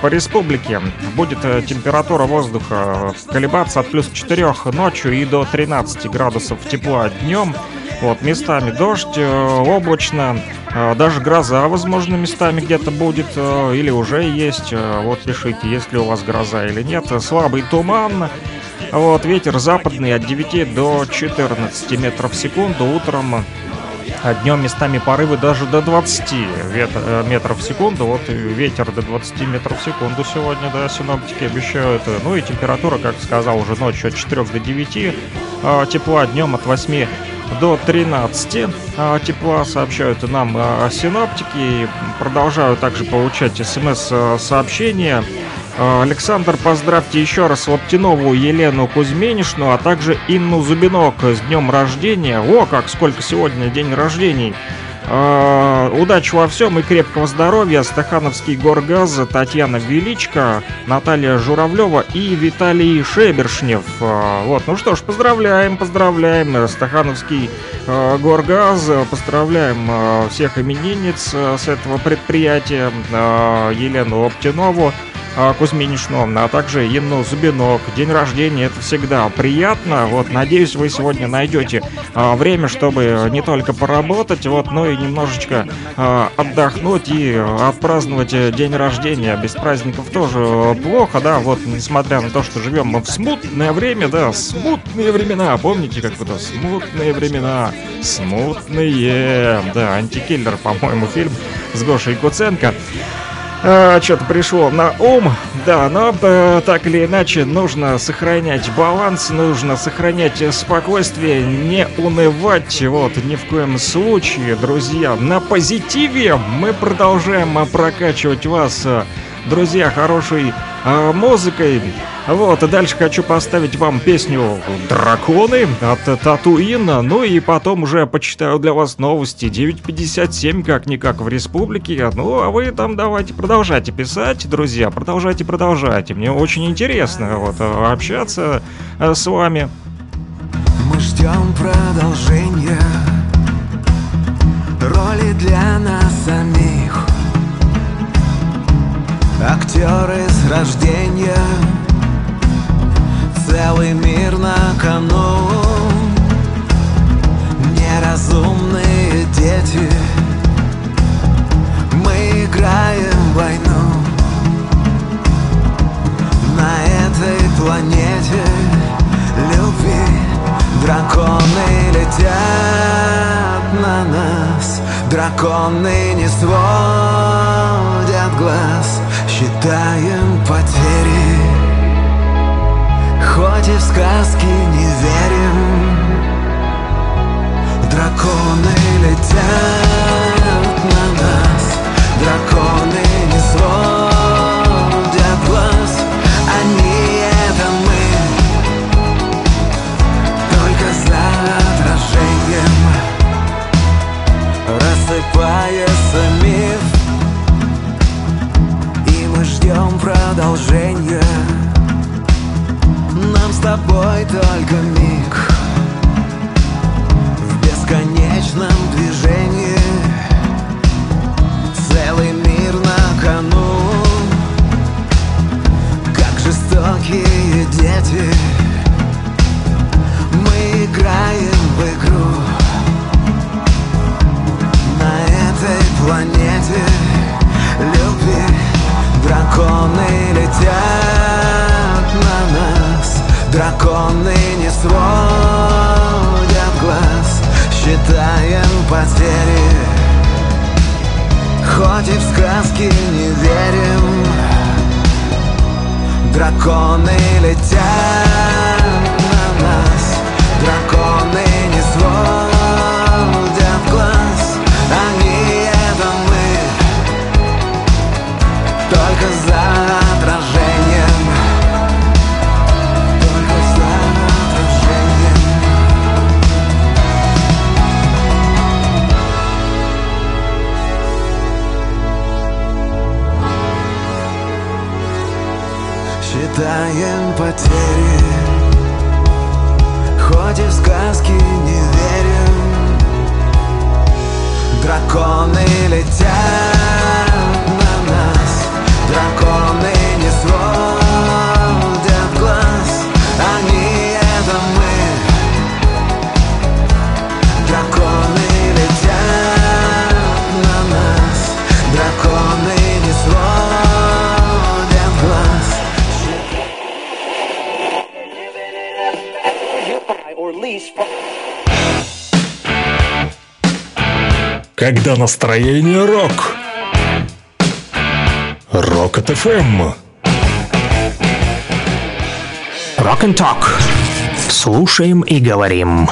по республике будет температура воздуха колебаться от плюс 4 ночью и до 13 градусов тепла днем. Вот, местами дождь, облачно, даже гроза, возможно, местами где-то будет, или уже есть. Вот, пишите, есть ли у вас гроза или нет. Слабый туман, вот, ветер западный от 9 до 14 метров в секунду. Утром, а днем местами порывы даже до 20 вет- э, метров в секунду. Вот ветер до 20 метров в секунду сегодня, да, синоптики обещают. Ну и температура, как сказал, уже ночью от 4 до 9 а, тепла, днем от 8 до 13 а, тепла, сообщают нам синоптики. Продолжаю также получать смс-сообщения. А, Александр, поздравьте еще раз Лаптинову Елену Кузьминишну, а также Инну Зубинок с днем рождения. О, как сколько сегодня день рождений. Э, удачи во всем и крепкого здоровья. Стахановский Горгаз, Татьяна Величко, Наталья Журавлева и Виталий Шебершнев. Э, вот, ну что ж, поздравляем, поздравляем. Стахановский Горгаз, поздравляем всех именинниц с этого предприятия. Елену Оптинову, а, Кузьминишну, а также Инну Зубинок. День рождения это всегда приятно. Вот, надеюсь, вы сегодня найдете а, время, чтобы не только поработать, вот, но и немножечко а, отдохнуть и отпраздновать э, день рождения. Без праздников тоже плохо, да, вот, несмотря на то, что живем мы в смутное время, да, смутные времена. Помните, как это смутные времена? Смутные. Да, антикиллер, по-моему, фильм с Гошей Куценко. А, что-то пришло на ум. Да, но э, так или иначе нужно сохранять баланс, нужно сохранять спокойствие, не унывать. Вот, ни в коем случае, друзья. На позитиве мы продолжаем прокачивать вас, друзья, хорошей э, музыкой. Вот, и дальше хочу поставить вам песню «Драконы» от Татуина, ну и потом уже почитаю для вас новости. 9.57 как-никак в республике, ну а вы там давайте продолжайте писать, друзья, продолжайте, продолжайте. Мне очень интересно вот общаться э, с вами. Мы ждем продолжения роли для нас самих. Актеры с рождения. Целый мир на кону. Неразумные дети. Мы играем войну. На этой планете любви Драконы летят на нас. Драконы не сводят глаз Считаем потери Хоть и в сказки не верим. Драконы летят на нас Драконы не сводят глаз. Они это мы Только за отражением. Рассыпается мы ждем продолжения Нам с тобой только миг. В бесконечном движении. Целый мир на кону. Как жестокие дети. Мы играем в игру. На этой планете любви Драконы летят на нас. Драконы не сводят глаз. Считаем потери. Хоть и в сказки не верим. Драконы летят Считаем потери. Хоть и в сказки не верим. Драконы летят на нас. Драконы не сводят Когда настроение рок. Рок от ФМ. Rock and Talk. Слушаем и говорим.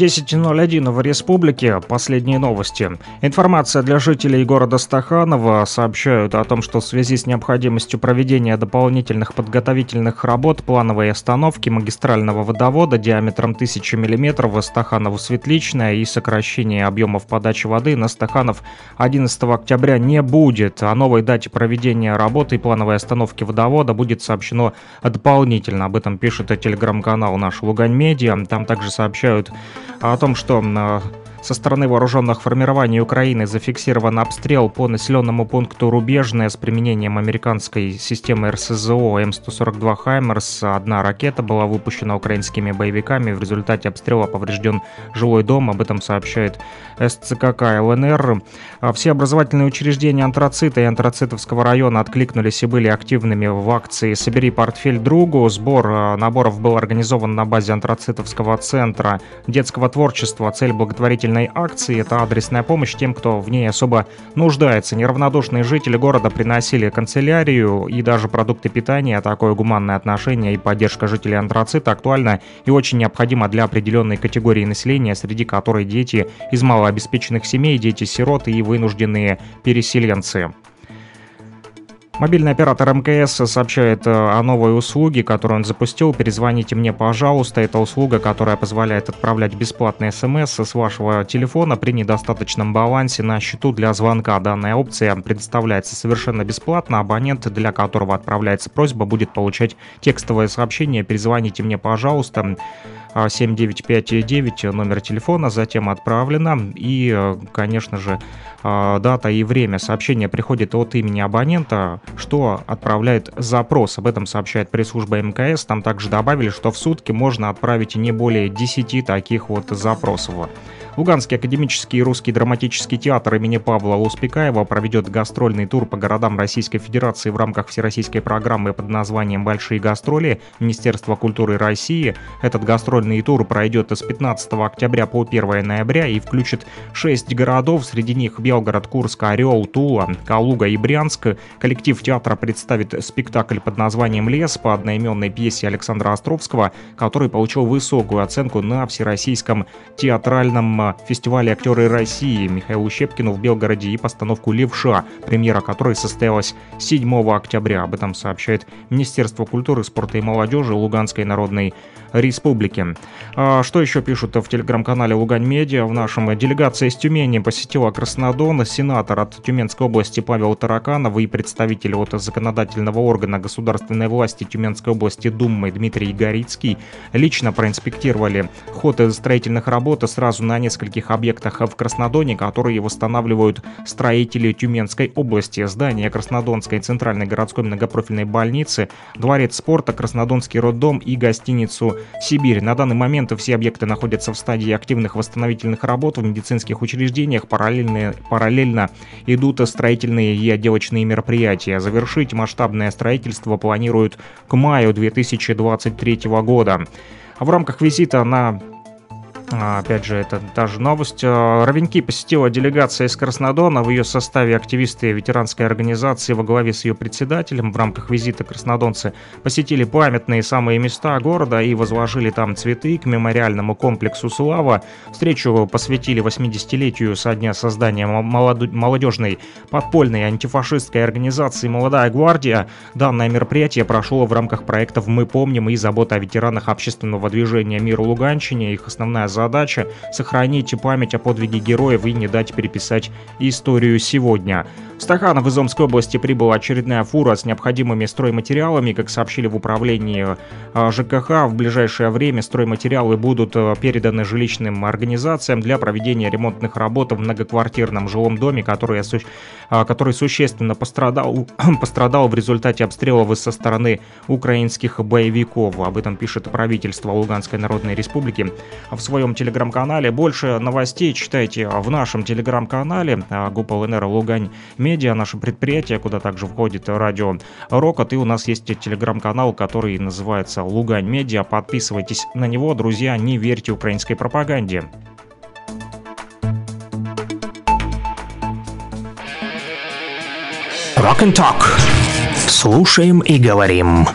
10.01 в республике. Последние новости. Информация для жителей города Стаханова сообщают о том, что в связи с необходимостью проведения дополнительных подготовительных работ плановой остановки магистрального водовода диаметром 1000 мм Стаханово-Светличная и сокращение объемов подачи воды на Стаханов 11 октября не будет. О новой дате проведения работы и плановой остановки водовода будет сообщено дополнительно. Об этом пишет телеграм-канал наш Лугань Медиа. Там также сообщают о том, что со стороны вооруженных формирований Украины зафиксирован обстрел по населенному пункту Рубежное с применением американской системы РСЗО М142 «Хаймерс». Одна ракета была выпущена украинскими боевиками. В результате обстрела поврежден жилой дом. Об этом сообщает СЦКК ЛНР. Все образовательные учреждения антрацита и антрацитовского района откликнулись и были активными в акции «Собери портфель другу». Сбор э, наборов был организован на базе антрацитовского центра детского творчества. Цель благотворительной акции. Это адресная помощь тем, кто в ней особо нуждается. Неравнодушные жители города приносили канцелярию и даже продукты питания. Такое гуманное отношение и поддержка жителей антрацита актуальна и очень необходима для определенной категории населения, среди которой дети из малообеспеченных семей, дети-сироты и вынужденные переселенцы. Мобильный оператор МКС сообщает э, о новой услуге, которую он запустил. Перезвоните мне, пожалуйста. Это услуга, которая позволяет отправлять бесплатные смс с вашего телефона при недостаточном балансе на счету для звонка. Данная опция предоставляется совершенно бесплатно. Абонент, для которого отправляется просьба, будет получать текстовое сообщение. Перезвоните мне, пожалуйста. 7959 номер телефона, затем отправлено. И, э, конечно же, э, дата и время сообщения приходит от имени абонента, что отправляет запрос. Об этом сообщает пресс-служба МКС. Там также добавили, что в сутки можно отправить не более 10 таких вот запросов. Луганский академический русский драматический театр имени Павла Успекаева проведет гастрольный тур по городам Российской Федерации в рамках всероссийской программы под названием «Большие гастроли» Министерства культуры России. Этот гастрольный тур пройдет с 15 октября по 1 ноября и включит 6 городов, среди них Белгород, Курск, Орел, Тула, Калуга и Брянск. Коллектив театра представит спектакль под названием «Лес» по одноименной пьесе Александра Островского, который получил высокую оценку на Всероссийском театральном фестивале «Актеры России» Михаилу Щепкину в Белгороде и постановку «Левша», премьера которой состоялась 7 октября. Об этом сообщает Министерство культуры, спорта и молодежи Луганской народной республики. А что еще пишут в телеграм-канале Лугань Медиа? В нашем делегация из Тюмени посетила Краснодон. Сенатор от Тюменской области Павел Тараканов и представитель от законодательного органа государственной власти Тюменской области Думы Дмитрий Горицкий лично проинспектировали ход строительных работ сразу на нескольких объектах в Краснодоне, которые восстанавливают строители Тюменской области. Здание Краснодонской центральной городской многопрофильной больницы, дворец спорта, Краснодонский роддом и гостиницу Сибирь. На данный момент все объекты находятся в стадии активных восстановительных работ в медицинских учреждениях. Параллельно, параллельно идут строительные и отделочные мероприятия. Завершить масштабное строительство планируют к маю 2023 года. В рамках визита на а, опять же, это та же новость. А, Ровеньки посетила делегация из Краснодона. В ее составе активисты ветеранской организации во главе с ее председателем. В рамках визита краснодонцы посетили памятные самые места города и возложили там цветы к мемориальному комплексу «Слава». Встречу посвятили 80-летию со дня создания молодежной подпольной антифашистской организации «Молодая гвардия». Данное мероприятие прошло в рамках проектов «Мы помним» и «Забота о ветеранах общественного движения «Мир Луганщине». Их основная сохранить память о подвиге героев и не дать переписать историю сегодня. В Стаханов из Омской области прибыла очередная фура с необходимыми стройматериалами. Как сообщили в управлении а, ЖКХ, в ближайшее время стройматериалы будут а, переданы жилищным организациям для проведения ремонтных работ в многоквартирном жилом доме, который, а, который существенно пострадал, [clears throat] пострадал в результате обстрелов со стороны украинских боевиков. Об этом пишет правительство Луганской Народной Республики в своем телеграм-канале. Больше новостей читайте в нашем телеграм-канале ГУП ЛНР Лугань медиа, наше предприятие, куда также входит радио Рокот. И у нас есть телеграм-канал, который называется Лугань Медиа. Подписывайтесь на него, друзья, не верьте украинской пропаганде. Rock and Talk. Слушаем и говорим.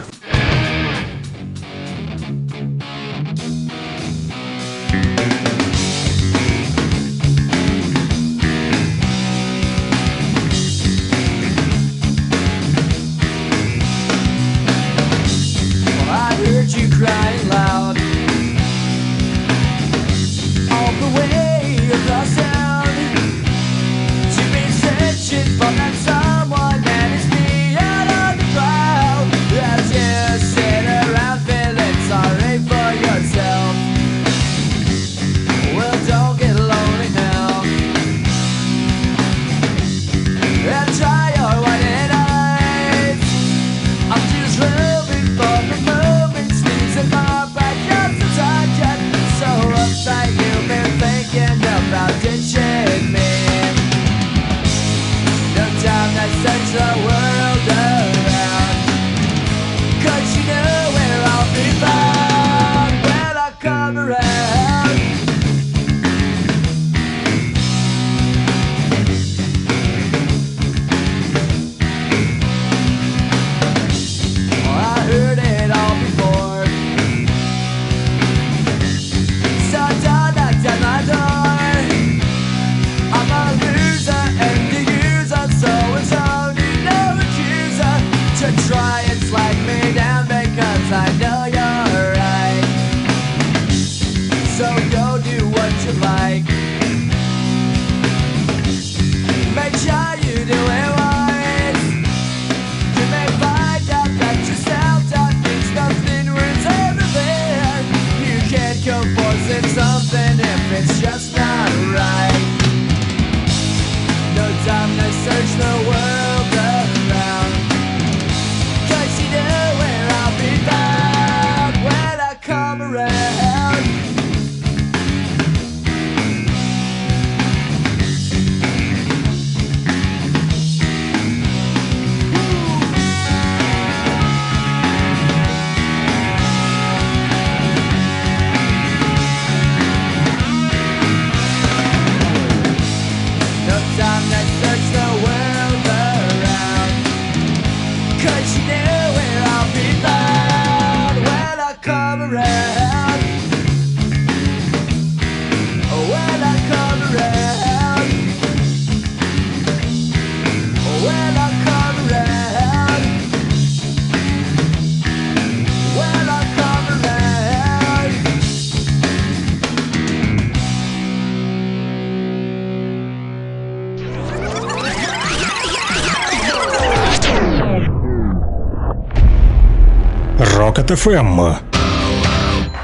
Рокот ФМ.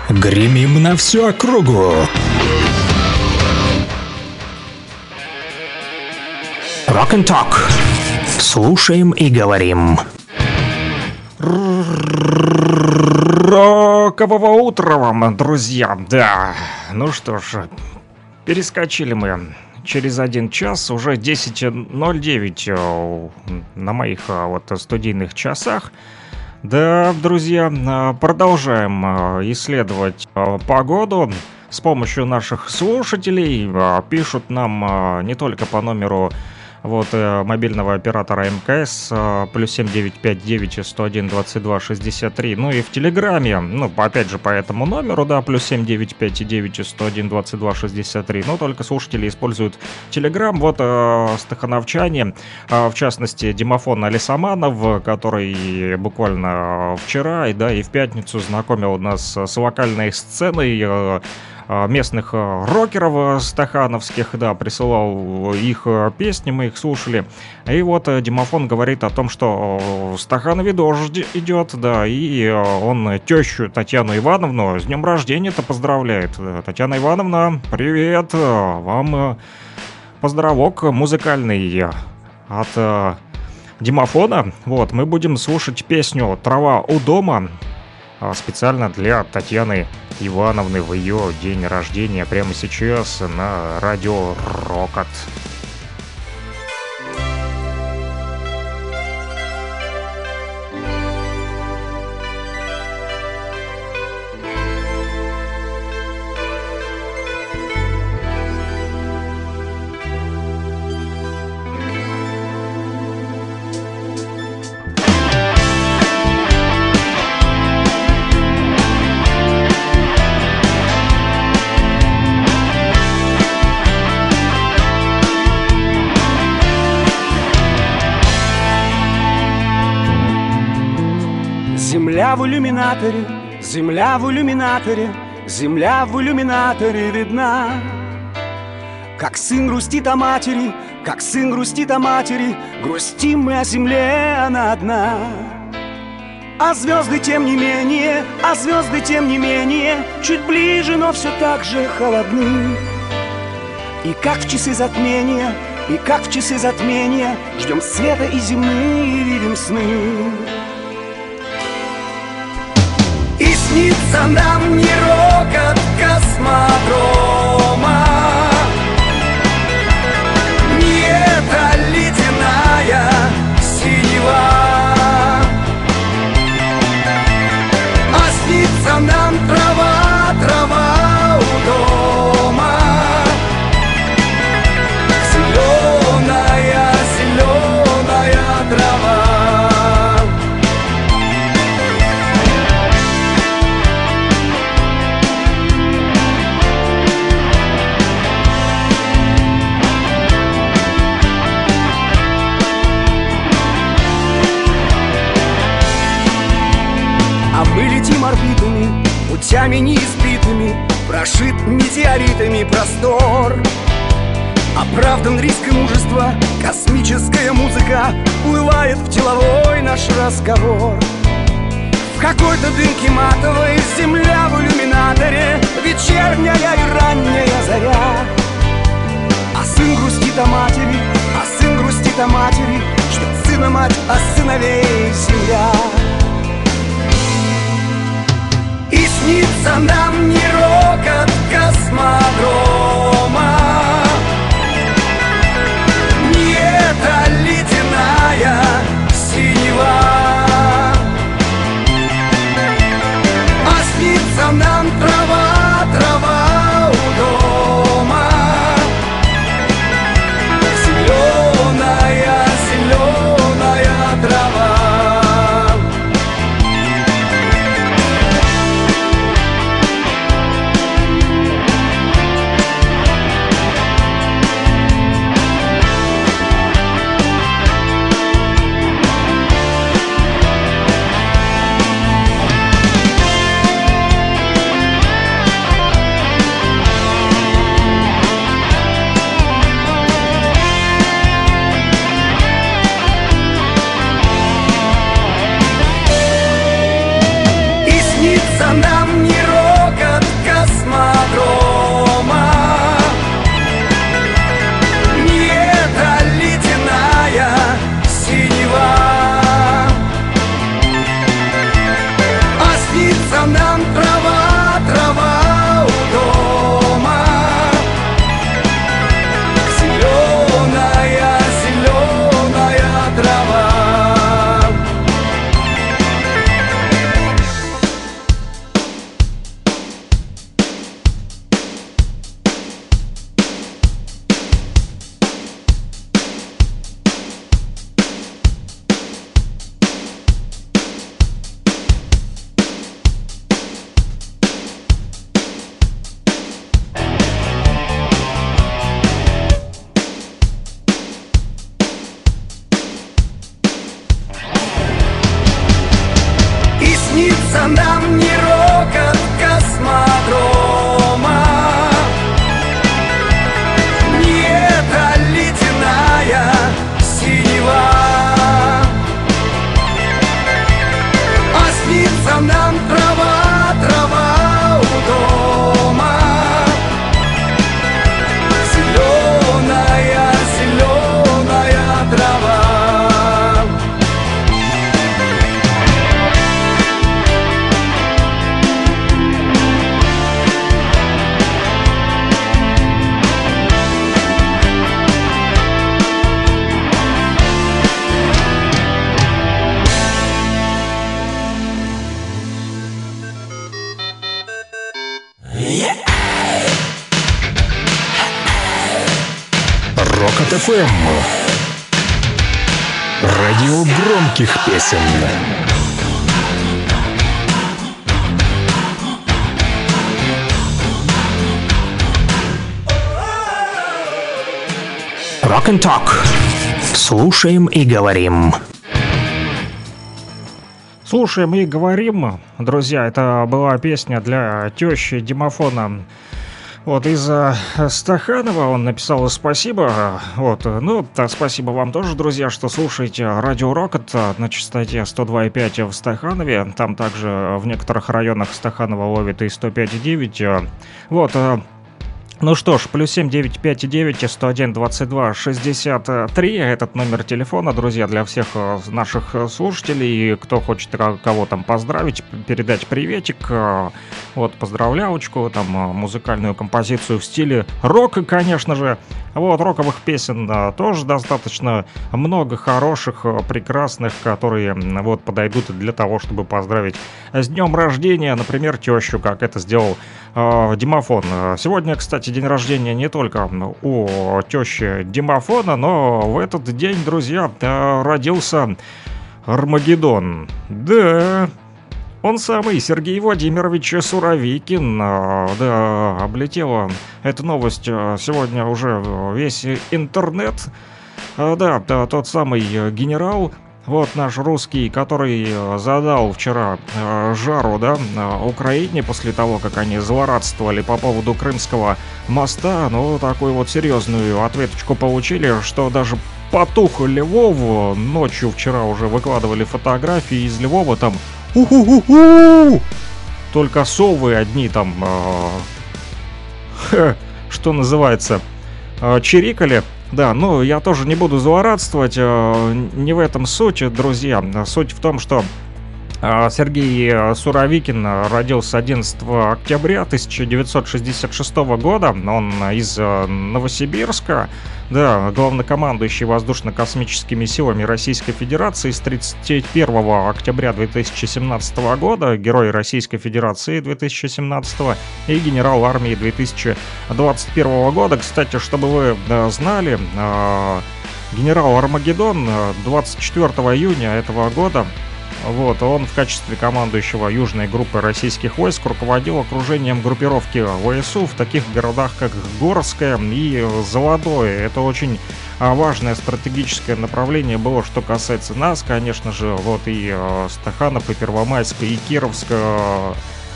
Гремим на всю округу. Rock and Talk. Слушаем и говорим. Рокового утра вам, друзья. Да, ну что ж, перескочили мы через один час, уже 10.09 э, на моих э, вот студийных часах. Да, друзья, э, продолжаем э, исследовать э, погоду с помощью наших слушателей. Пишут нам не только по номеру вот э, мобильного оператора МКС э, плюс 7959 101 22 63. Ну и в Телеграме, ну опять же по этому номеру, да, плюс 7959 101 22 63. Но только слушатели используют Телеграм. Вот э, стахановчане, э, в частности Димофон Алисаманов, который буквально вчера и да и в пятницу знакомил нас с локальной сценой. э, местных а, рокеров а, стахановских, да, присылал их а, песни, мы их слушали. И вот а, Димофон говорит о том, что а, Стаханове дождь идет, да, и а, он тещу Татьяну Ивановну с днем рождения-то поздравляет. Э, Татьяна Ивановна, привет, а, вам а, поздравок музыкальный а, от а, Димофона. Вот, мы будем слушать песню «Трава у дома», а, специально для Татьяны Ивановны в ее день рождения прямо сейчас на радио Рокот. Земля в иллюминаторе, земля в иллюминаторе, земля в иллюминаторе видна. Как сын грустит о матери, как сын грустит о матери, грустим мы о земле, она одна. А звезды тем не менее, а звезды тем не менее, чуть ближе, но все так же холодны. И как в часы затмения, и как в часы затмения, ждем света и земные видим сны. Снится нам не рокот космодрома метеоритами простор. Оправдан риск и мужество Космическая музыка Уплывает в деловой наш разговор. В какой-то дымке матовой Земля в иллюминаторе Вечерняя и ранняя заря. А сын грустит о матери А сын грустит о матери Ждет сына мать, а сыновей семья снится нам не рокот космодрома. Не эта ледяная синева ФМ. Радио громких песен. Rock and Talk. Слушаем и говорим. Слушаем и говорим, друзья, это была песня для тещи Димофона. Вот из э, Стаханова он написал спасибо. Вот, э, ну, да, спасибо вам тоже, друзья, что слушаете Радио Рокот э, на частоте 102,5 в Стаханове. Там также в некоторых районах Стаханова ловит и 105,9. э. Вот, э, ну что ж, плюс 7 959 101 22 63 этот номер телефона, друзья, для всех э, наших э, слушателей, кто хочет кого там поздравить, передать приветик, э, вот, поздравлялочку, там, музыкальную композицию в стиле рока, конечно же, вот, роковых песен тоже достаточно много хороших, прекрасных, которые вот подойдут для того, чтобы поздравить с днем рождения, например, тещу, как это сделал Димофон. Э, Сегодня, кстати, день рождения не только у тещи Димофона, но в этот день, друзья, э, родился Армагеддон. Да, он самый, Сергей Владимирович Суровикин. э, Да, облетела эта новость э, сегодня уже весь интернет. Э, Да, да, тот самый генерал, вот наш русский, который э, задал вчера э, жару, да, Украине после того, как они злорадствовали по поводу Крымского моста, ну, такую вот серьезную ответочку получили, что даже потух Львов, ночью вчера уже выкладывали фотографии из Львова, там «Уху-ху-ху!» Только совы одни там, э, [laughs] что называется, э, чирикали. Да, ну я тоже не буду злорадствовать, э, не в этом суть, друзья. Суть в том, что Сергей э, Суровикин родился 11 октября 1966 года. Он из э, Новосибирска. Да, главнокомандующий воздушно-космическими силами Российской Федерации с 31 октября 2017 года, герой Российской Федерации 2017 и генерал армии 2021 года. Кстати, чтобы вы э, знали, генерал Армагеддон э, 24 июня этого года вот, он в качестве командующего южной группы российских войск руководил окружением группировки ВСУ в таких городах, как Горское и Золотое. Это очень а, важное стратегическое направление было, что касается нас, конечно же, вот и э, Стаханов, и Первомайск, и Кировск э,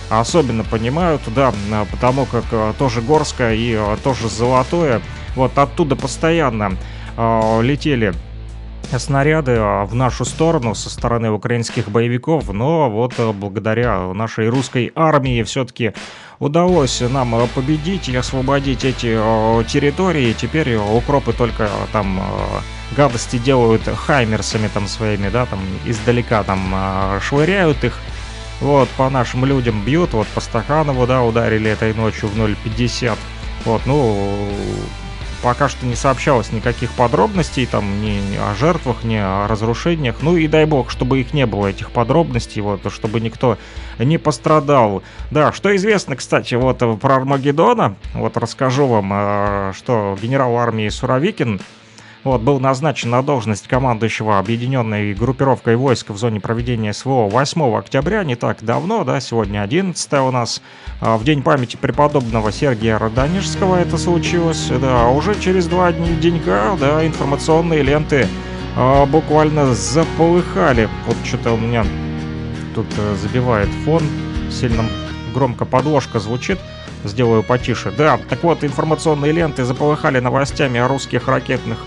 особенно понимают, да, а, потому как тоже Горское и тоже Золотое, вот оттуда постоянно летели снаряды а, в нашу сторону со стороны украинских боевиков, но вот э, благодаря нашей русской армии все-таки удалось нам э, победить и освободить эти э, территории. Теперь укропы только там гадости делают хаймерсами там своими, да, там издалека там швыряют их. Вот, по нашим людям бьют, вот по Стаханову, да, ударили этой ночью в 0.50. Вот, ну, пока что не сообщалось никаких подробностей, там, ни о жертвах, ни о разрушениях. Ну и дай бог, чтобы их не было, этих подробностей, вот, чтобы никто не пострадал. Да, что известно, кстати, вот про Армагеддона, вот расскажу вам, э, что генерал армии Суровикин вот, был назначен на должность командующего объединенной группировкой войск в зоне проведения СВО 8 октября, не так давно, да, сегодня 11 у нас, а, в день памяти преподобного Сергия Родонежского это случилось, да, а уже через два дня, денька, да, информационные ленты а, буквально заполыхали. Вот что-то у меня тут а, забивает фон, сильно громко подложка звучит сделаю потише. Да, так вот, информационные ленты заполыхали новостями о русских ракетных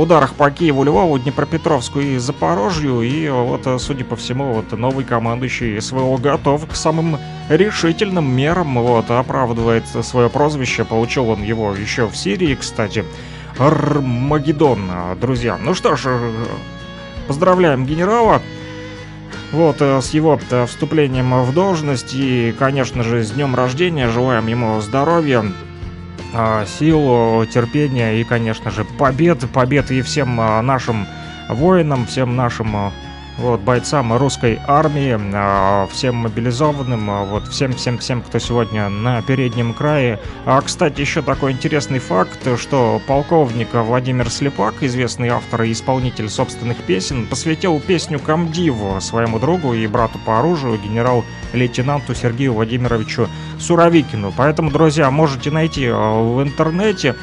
ударах по Киеву, Львову, Днепропетровску и Запорожью. И вот, судя по всему, вот новый командующий СВО готов к самым решительным мерам. Вот, оправдывает свое прозвище. Получил он его еще в Сирии, кстати. Армагеддон, друзья. Ну что ж, поздравляем генерала. Вот, с его вступлением в должность и, конечно же, с днем рождения. Желаем ему здоровья, сил, терпения и, конечно же, побед. Побед и всем а, нашим воинам, всем нашим вот, бойцам русской армии, всем мобилизованным, вот, всем-всем-всем, кто сегодня на переднем крае. А, кстати, еще такой интересный факт, что полковник Владимир Слепак, известный автор и исполнитель собственных песен, посвятил песню «Камдиву» своему другу и брату по оружию, генерал-лейтенанту Сергею Владимировичу Суровикину. Поэтому, друзья, можете найти в интернете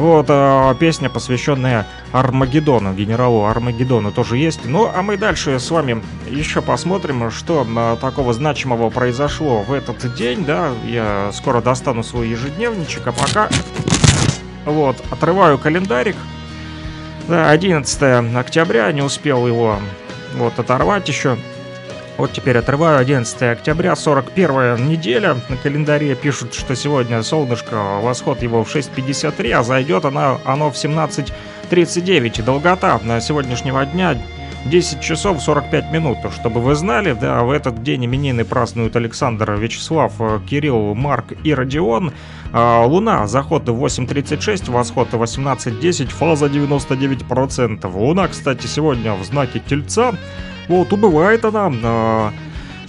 вот, э, песня, посвященная Армагеддону, генералу Армагеддону тоже есть. Ну, а мы дальше с вами еще посмотрим, что э, такого значимого произошло в этот день, да. Я скоро достану свой ежедневничек, а пока... Вот, отрываю календарик. Да, 11 октября, не успел его вот оторвать еще. Вот теперь отрываю 11 октября, 41 неделя. На календаре пишут, что сегодня солнышко, восход его в 6.53, а зайдет она, оно в 17.39. Долгота на сегодняшнего дня 10 часов 45 минут. Чтобы вы знали, да, в этот день именины празднуют Александр, Вячеслав, Кирилл, Марк и Родион. А, Луна, заход 8.36, восход 18.10, фаза 99%. Луна, кстати, сегодня в знаке Тельца. Вот, убывает она. А,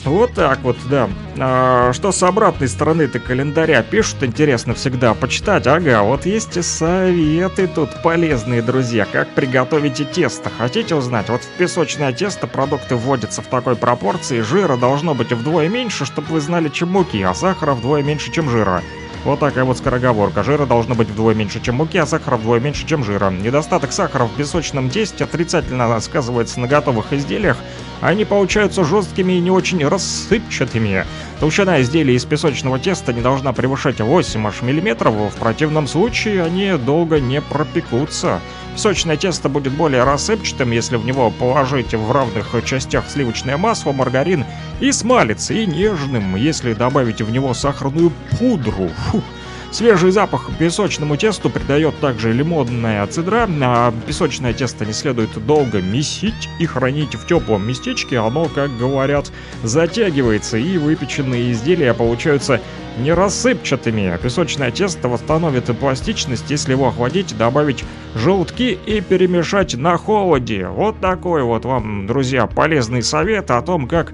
вот так вот, да. А, что с обратной стороны-то календаря пишут, интересно всегда почитать. Ага, вот есть советы тут полезные, друзья. Как приготовить тесто. Хотите узнать? Вот в песочное тесто продукты вводятся в такой пропорции. Жира должно быть вдвое меньше, чтобы вы знали, чем муки, а сахара вдвое меньше, чем жира. Вот такая вот скороговорка. Жира должно быть вдвое меньше, чем муки, а сахара вдвое меньше, чем жира. Недостаток сахара в песочном тесте отрицательно сказывается на готовых изделиях. Они получаются жесткими и не очень рассыпчатыми. Толщина изделия из песочного теста не должна превышать 8 аж миллиметров, в противном случае они долго не пропекутся. Сочное тесто будет более рассыпчатым, если в него положить в равных частях сливочное масло, маргарин и смалец, и нежным, если добавить в него сахарную пудру. Фух. Свежий запах песочному тесту придает также лимонная цедра. А песочное тесто не следует долго месить и хранить в теплом местечке. Оно, как говорят, затягивается, и выпеченные изделия получаются не рассыпчатыми. Песочное тесто восстановит пластичность, если его охладить, добавить желтки и перемешать на холоде. Вот такой вот вам, друзья, полезный совет о том, как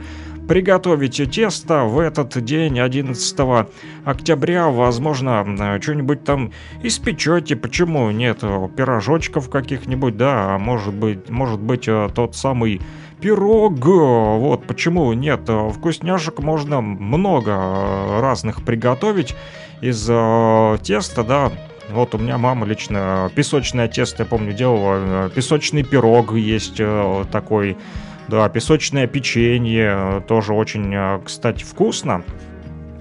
приготовите тесто в этот день, 11 октября. Возможно, что-нибудь там испечете. Почему нет? Пирожочков каких-нибудь, да, а может быть, может быть э, тот самый пирог. Вот почему нет. Вкусняшек можно много э, разных приготовить из э, теста, да. Вот у меня мама лично песочное тесто, я помню, делала. Песочный пирог есть такой да, песочное печенье, тоже очень, э, кстати, вкусно.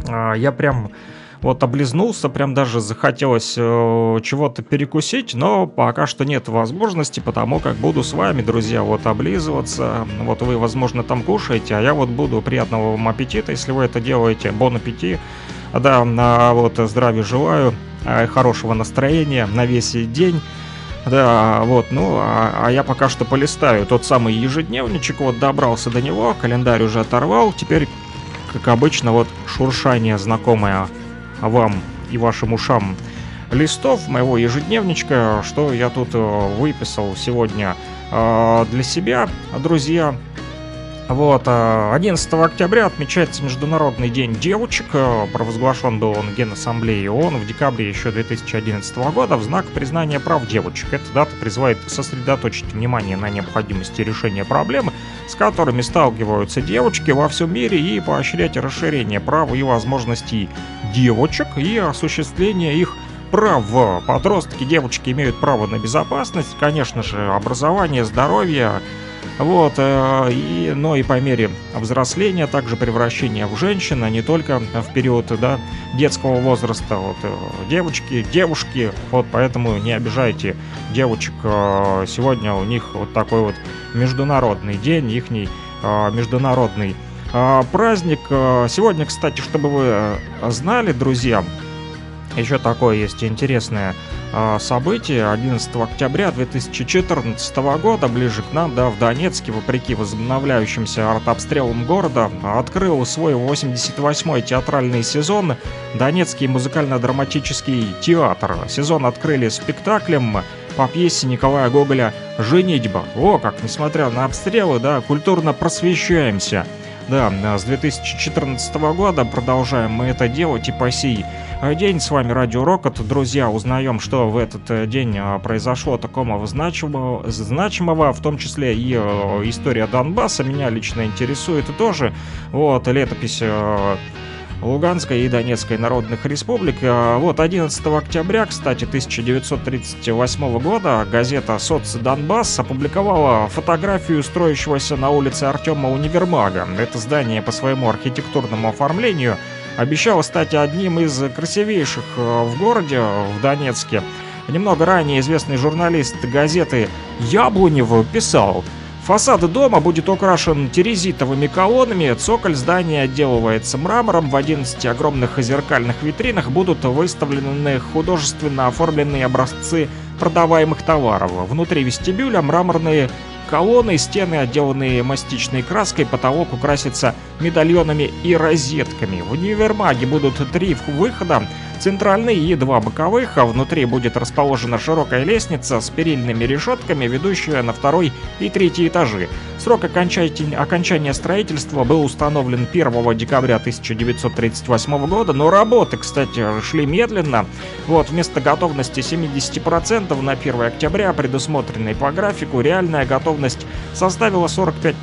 А, я прям Вот облизнулся, прям даже захотелось э, чего-то перекусить, но пока что нет возможности, потому как буду с вами, друзья, вот облизываться. Вот вы, возможно, там кушаете, а я вот буду приятного вам аппетита, если вы это делаете. Бон аппетит. Да, а вот здравия желаю, э, хорошего настроения на весь день. Да, вот, ну, а, а я пока что полистаю тот самый ежедневничек, вот добрался до него, календарь уже оторвал, теперь, как обычно, вот шуршание знакомое вам и вашим ушам листов моего ежедневничка, что я тут э, выписал сегодня э, для себя, друзья. Вот, 11 э, октября отмечается Международный день девочек. Э, провозглашен был он Генассамблеей ООН в декабре еще 2011 года в знак признания прав девочек. Эта дата призывает сосредоточить внимание на необходимости решения проблемы, с которыми сталкиваются девочки во всем мире и поощрять расширение прав и возможностей девочек и осуществление их прав. Подростки, девочки имеют право на безопасность, конечно же, образование, здоровье, вот, э, и, но и по мере взросления, также превращения в женщин, а не только в период да, детского возраста. Вот, э, девочки, девушки, вот поэтому не обижайте девочек. Э, сегодня у них вот такой вот международный день, их международный праздник. Сегодня, кстати, чтобы вы знали, друзья, еще такое есть интересное а, событие 11 октября 2014 года ближе к нам, да, в Донецке, вопреки возобновляющимся артобстрелам города, открыл свой 88-й театральный сезон Донецкий музыкально-драматический театр. Сезон открыли спектаклем по пьесе Николая Гоголя «Женитьба». О, как, несмотря на обстрелы, да, культурно просвещаемся. Да, с 2014 года продолжаем мы это делать и по сей день. С вами Радио Рокот. Друзья, узнаем, что в этот э, день а, произошло такого значимого, значимого, в том числе и э, история Донбасса. Меня лично интересует тоже. Вот, летопись э, Луганской и Донецкой народных республик. Вот 11 октября, кстати, 1938 года газета «Соц Донбасс» опубликовала фотографию строящегося на улице Артема универмага. Это здание по своему архитектурному оформлению – обещал стать одним из красивейших э, в городе, в Донецке. Немного ранее известный журналист газеты Яблонев писал, Фасад дома будет украшен терезитовыми колоннами, цоколь здания отделывается мрамором, в 11 огромных зеркальных витринах будут выставлены художественно оформленные образцы продаваемых товаров. Внутри вестибюля мраморные Колонны, стены, отделанные мастичной краской, потолок украсится медальонами и розетками. В универмаге будут три выхода, центральный и два боковых, а внутри будет расположена широкая лестница с перильными решетками, ведущая на второй и третий этажи. Срок окончания строительства был установлен 1 декабря 1938 года, но работы, кстати, шли медленно. Вот, вместо готовности 70% на 1 октября, предусмотренной по графику, реальная готовность составила 45%.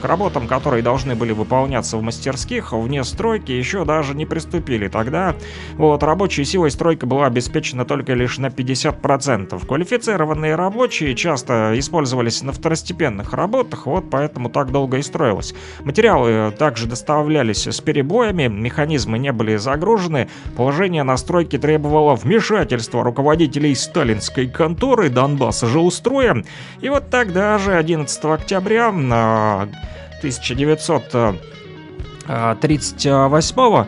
К работам, которые должны были выполняться в мастерских, вне стройки, еще даже не приступили. Тогда вот рабочей силой стройка была обеспечена только лишь на 50%. Квалифицированные рабочие часто использовались на второстепенных работах, вот поэтому так долго и строилось. Материалы также доставлялись с перебоями, механизмы не были загружены, положение настройки требовало вмешательства руководителей сталинской конторы Донбасса же устроя. И вот тогда же, 11 октября 1938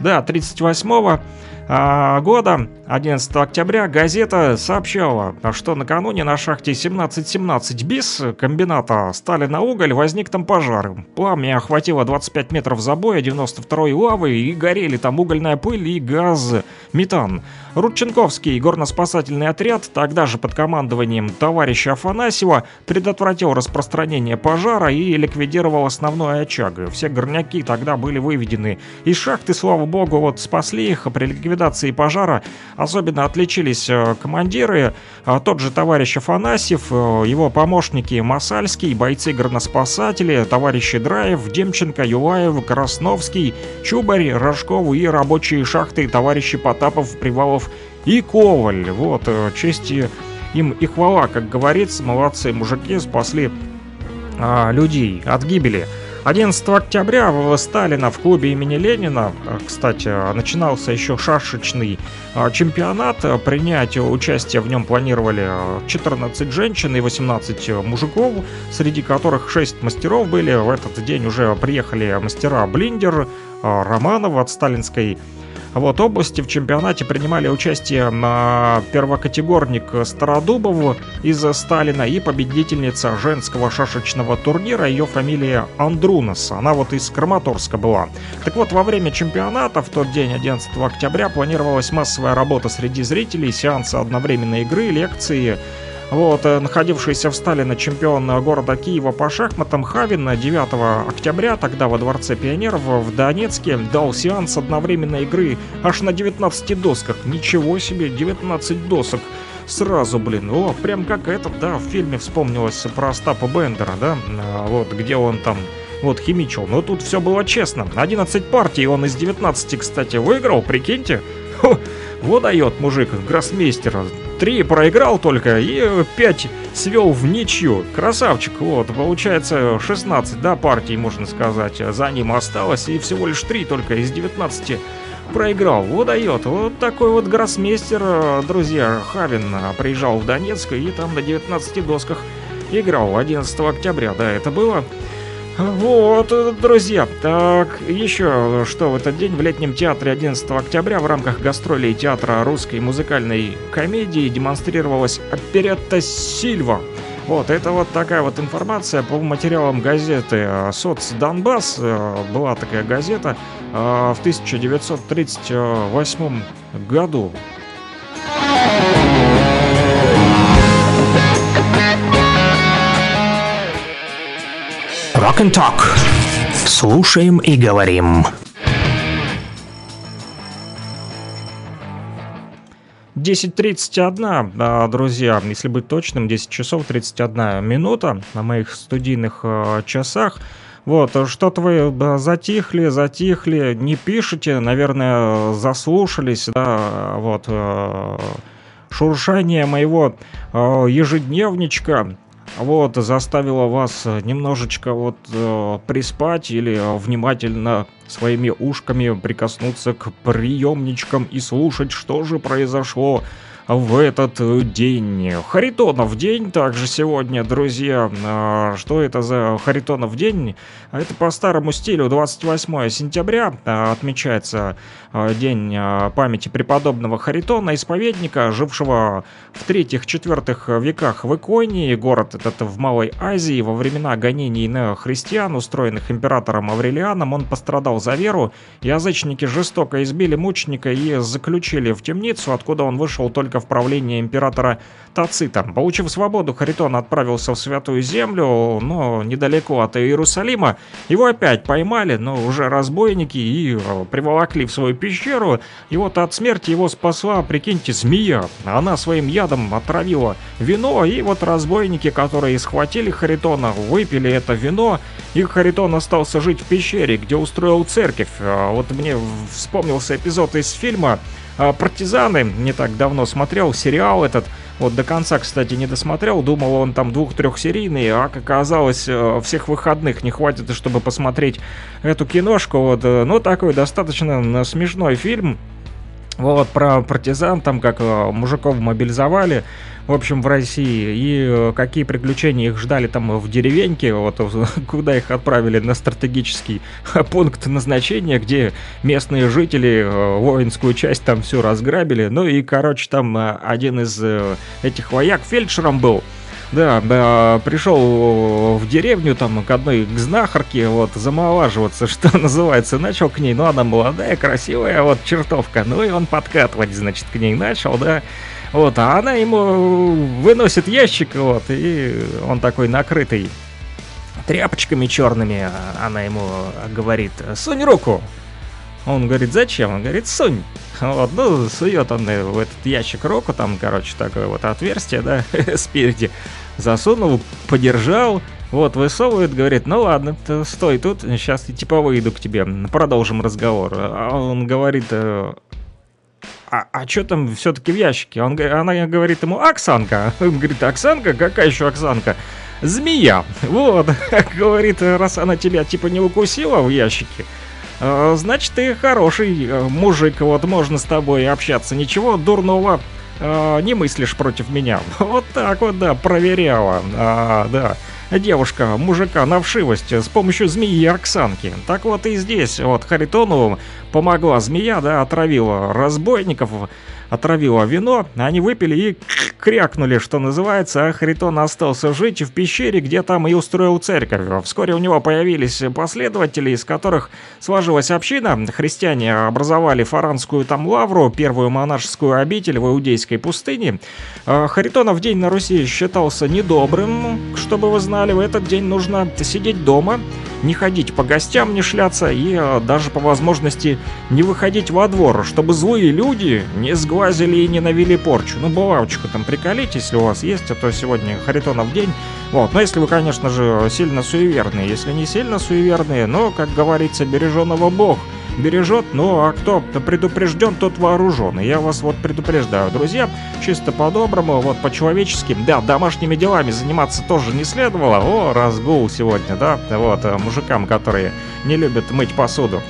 да, 38 года 11 октября газета сообщала, что накануне на шахте 1717 БИС комбината Сталина уголь возник там пожар. Пламя охватило 25 метров забоя, 92-й лавы и горели там угольная пыль и газ метан. Рудченковский горно-спасательный отряд, тогда же под командованием товарища Афанасьева, предотвратил распространение пожара и ликвидировал основной очаг. Все горняки тогда были выведены из шахты, слава богу, вот спасли их. При ликвидации пожара Особенно отличились э, командиры, а тот же товарищ Афанасьев, э, его помощники Масальский, бойцы горноспасатели, товарищи Драев, Демченко, Юлаев, Красновский, Чубарь, Рожков и рабочие шахты товарищи Потапов, Привалов и Коваль. Вот, э, чести им и хвала, как говорится, молодцы мужики, спасли а, людей от гибели. 11 октября в Сталина в клубе имени Ленина, э, кстати, начинался еще шашечный э, чемпионат. Принять участие в нем планировали э, 14 женщин и 18 мужиков, среди которых 6 мастеров были. В этот день уже приехали мастера Блиндер, э, Романов от сталинской вот области в чемпионате принимали участие на первокатегорник Стародубов из Сталина и победительница женского шашечного турнира. Ее фамилия Андрунас. Она вот из Краматорска была. Так вот, во время чемпионата в тот день, 11 октября, планировалась массовая работа среди зрителей, сеансы одновременной игры, лекции, вот, э, находившийся в Сталина чемпион города Киева по шахматам Хавин 9 октября, тогда во Дворце пионеров в Донецке, дал сеанс одновременной игры аж на 19 досках. Ничего себе, 19 досок. Сразу, блин, о, прям как этот, да, в фильме вспомнилось про Остапа Бендера, да, вот, где он там вот химичил. Но тут все было честно. 11 партий он из 19, кстати, выиграл, прикиньте. Вот дает мужик, гроссмейстер. Три проиграл только и 5 свел в ничью. Красавчик, вот, получается 16, да, партий, можно сказать, за ним осталось. И всего лишь 3 только из 19 проиграл. Вот дает. Вот такой вот гроссмейстер, друзья, Хавин приезжал в Донецк и там на 19 досках играл 11 октября, да, это было. Вот, друзья, так, еще что в этот день в летнем театре 11 октября в рамках гастролей театра русской музыкальной комедии демонстрировалась оперетта «Сильва». Вот, это вот такая вот информация по материалам газеты «Соц Донбасс». Э, Была такая газета э, в 1938 году. Rock and Talk. Слушаем и говорим. 10.31, а, друзья, если быть точным, 10 часов 31 минута на моих студийных э, часах. Вот, что-то вы затихли, затихли, не пишете, наверное, заслушались, да, вот, э, шуршание моего э, ежедневничка, вот, заставило вас немножечко вот э, приспать или э, внимательно своими ушками прикоснуться к приемничкам и слушать, что же произошло в этот э, день. Харитонов день также сегодня, друзья. А, Что это за Харитонов день? Это по старому стилю 28 сентября а, отмечается а, день памяти преподобного Харитона, исповедника, жившего в третьих-четвертых веках в Иконии. Город этот в Малой Азии. Во времена гонений на христиан, устроенных императором Аврелианом, он пострадал за веру. Язычники жестоко избили мученика и заключили в темницу, откуда он вышел только в правление императора Тацита. Получив свободу, Харитон отправился в Святую Землю, но недалеко от Иерусалима. Его опять поймали, но уже разбойники, и э, приволокли в свою пещеру. И вот от смерти его спасла, прикиньте, змея. Она своим ядом отравила вино, и вот разбойники, которые схватили Харитона, выпили это вино, и Харитон остался жить в пещере, где устроил церковь. А Вот мне вспомнился эпизод из фильма «Партизаны». Не так давно смотрел сериал этот. Вот до конца, кстати, не досмотрел. Думал, он там двух-трехсерийный, а как оказалось, э, всех выходных не хватит, чтобы посмотреть эту киношку. Вот, э, ну, такой достаточно м, смешной фильм. Вот, про партизан, там как э, мужиков мобилизовали, в общем, в России, и э, какие приключения их ждали там в деревеньке, вот [laughs] куда их отправили на стратегический [laughs] пункт назначения, где местные жители э, воинскую часть там все разграбили. Ну и, короче, там э, один из этих вояк фельдшером был. Да, да, пришел в деревню там к одной к знахарке, вот, замолаживаться, [laughs] что называется, начал к ней, ну, она молодая, красивая, вот, чертовка, ну, и он подкатывать, значит, к ней начал, да, вот, а она ему выносит ящик, вот, и он такой накрытый тряпочками черными, она ему говорит, сунь руку, он говорит, зачем? Он говорит, сунь. Вот, ну, сует он в этот ящик руку, там, короче, такое вот отверстие, да, [laughs] спереди. Засунул, подержал, вот, высовывает, говорит, ну ладно, стой тут, сейчас типа выйду к тебе, продолжим разговор. А он говорит, э, а, а что там все-таки в ящике? Он, она говорит ему, Оксанка. [laughs] Он говорит, Оксанка? Какая еще Оксанка? Змея. Вот, [laughs] говорит, раз она тебя типа не укусила в ящике, э, значит, ты хороший э, мужик, вот можно с тобой общаться. Ничего дурного э, не мыслишь против меня. [laughs] Вот так вот, да, проверяла. А, да девушка мужика на вшивость с помощью змеи Арксанки. Так вот и здесь, вот Харитону помогла змея, да, отравила разбойников, отравила вино, они выпили и крякнули, что называется, а Харитон остался жить в пещере, где там и устроил церковь. Вскоре у него появились последователи, из которых сложилась община. Христиане образовали Фаранскую там лавру, первую монашескую обитель в Иудейской пустыне. А Харитонов день на Руси считался недобрым, чтобы вы знали, в этот день нужно сидеть дома, не ходить по гостям, не шляться и э, даже по возможности не выходить во двор, чтобы злые люди не сглазили и не навели порчу. Ну, булавочку там приколите, если у вас есть, а то сегодня Харитонов день. Вот, но если вы, конечно же, сильно суеверные, если не сильно суеверные, но, как говорится, береженого Бог – бережет, ну а кто предупрежден, тот вооружен. И я вас вот предупреждаю, друзья, чисто по-доброму, вот по-человечески, да, домашними делами заниматься тоже не следовало. О, разгул сегодня, да, вот, э, мужикам, которые не любят мыть посуду.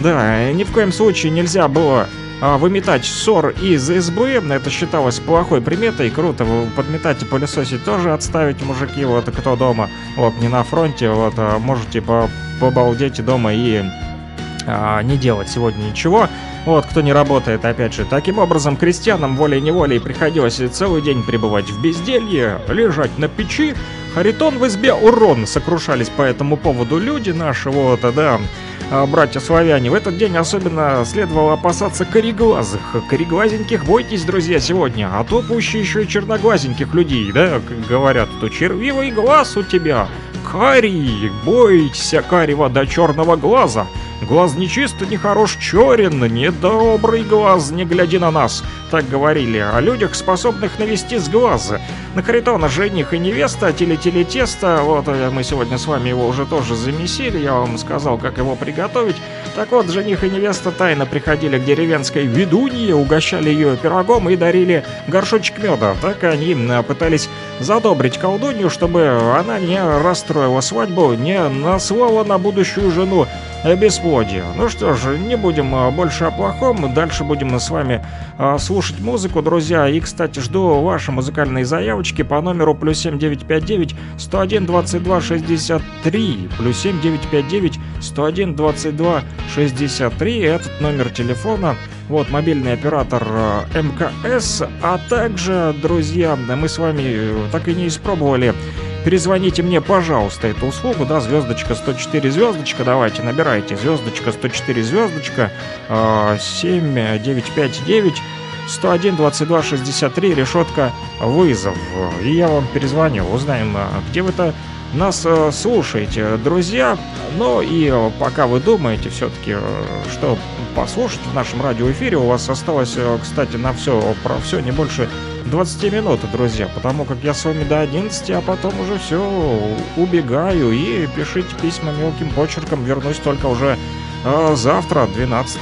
Да, ни в коем случае нельзя было выметать ссор из избы, это считалось плохой приметой, круто, подметать и пылесосить тоже отставить, мужики, вот кто дома, вот не на фронте, вот а, можете побалдеть дома и а, не делать сегодня ничего. Вот, кто не работает, опять же. Таким образом, крестьянам волей-неволей приходилось целый день пребывать в безделье, лежать на печи. Харитон в избе урон, сокрушались по этому поводу люди наши, вот, да, а, братья-славяне. В этот день особенно следовало опасаться кореглазых. Кореглазеньких бойтесь, друзья, сегодня, а то пуще еще и черноглазеньких людей, да, как говорят, то червивый глаз у тебя. Карий, бойся карего до черного глаза. Глаз нечист, нехорош, черен, недобрый глаз, не гляди на нас. Так говорили о людях, способных навести с глаза. На Харитона жених и невеста, теле-теле тесто. Вот э, мы сегодня с вами его уже тоже замесили, я вам сказал, как его приготовить. Так вот, жених и невеста тайно приходили к деревенской ведунье, угощали ее пирогом и дарили горшочек меда. Так они пытались задобрить колдунью, чтобы она не расстроила свадьбу, не наслала на будущую жену бесплодие. Ну что ж, не будем а, больше о плохом, дальше будем с вами а, слушать музыку, друзья. И, кстати, жду ваши музыкальные заявочки по номеру плюс 7959 101 22 63 плюс 7959 101 22 63 этот номер телефона. Вот, мобильный оператор а, МКС, а также, друзья, мы с вами э, так и не испробовали перезвоните мне, пожалуйста, эту услугу, да, звездочка 104 звездочка, давайте, набирайте, звездочка 104 звездочка, 7959 101 22 63, решетка вызов. И я вам перезвоню, узнаем, а, где вы-то нас э, слушаете, друзья. Ну и э, пока вы думаете все-таки, э, что послушать в нашем радиоэфире, у вас осталось, кстати, на все, про все не больше 20 минут, друзья, потому как я с вами до 11, а потом уже все, убегаю и пишите письма мелким почерком, вернусь только уже завтра, 12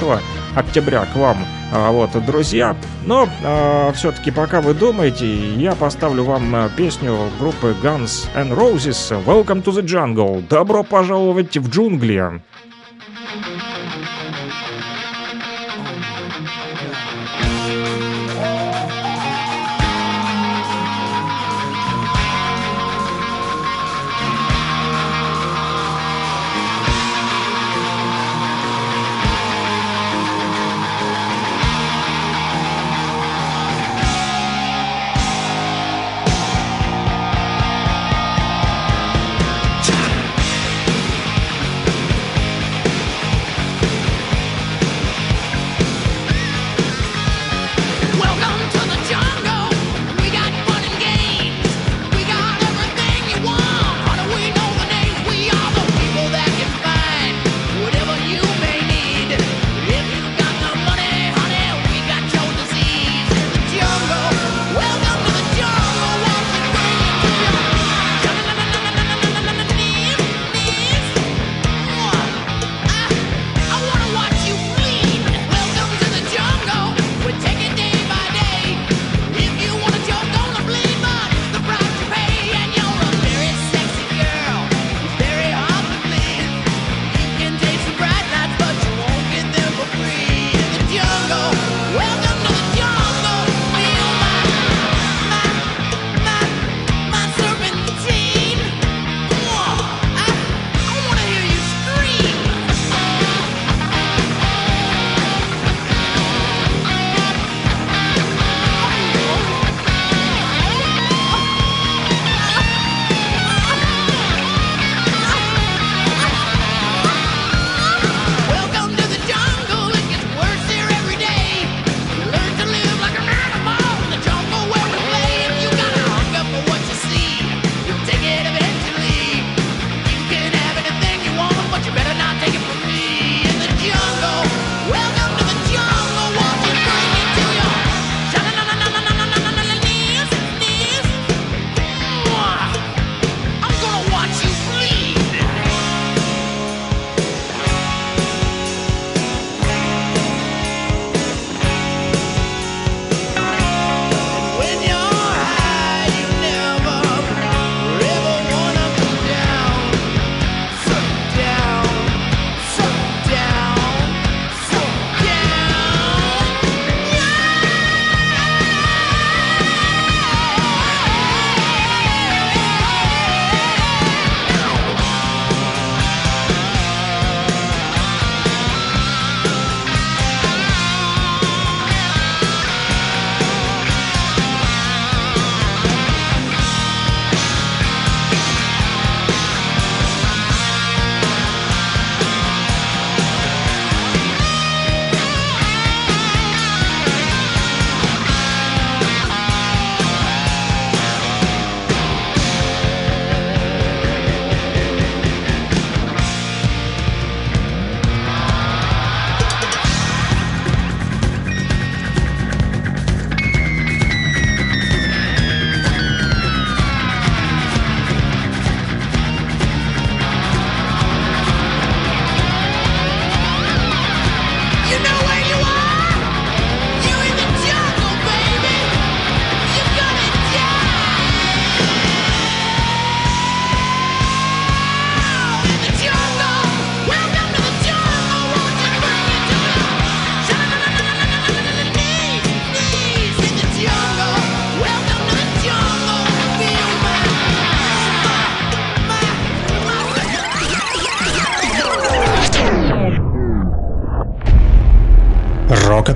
октября, к вам. А, вот, друзья, но а, все-таки пока вы думаете, я поставлю вам а, песню группы Guns N' Roses «Welcome to the Jungle». Добро пожаловать в джунгли. Welcome to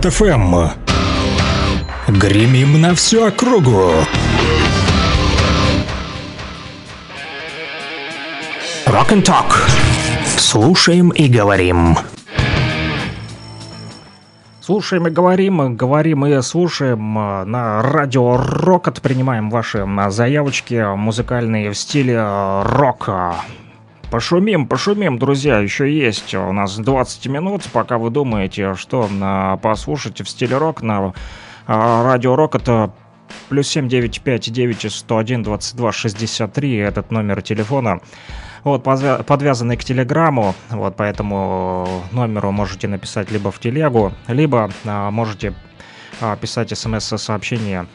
Рокот ФМ. Гремим на всю округу. Rock and Talk. Слушаем и говорим. Слушаем и говорим, говорим и слушаем на радио Рокот, принимаем ваши м, заявочки музыкальные в стиле э, рока. Пошумим, пошумим, друзья, еще есть у нас 20 минут, пока вы думаете, что э, послушать в стиле рок на э, радио Рок это плюс 7959 101 22 63, этот номер телефона. Вот, подвязанный к Телеграмму, вот, поэтому номеру можете написать либо в Телегу, либо а, можете а, писать смс-сообщение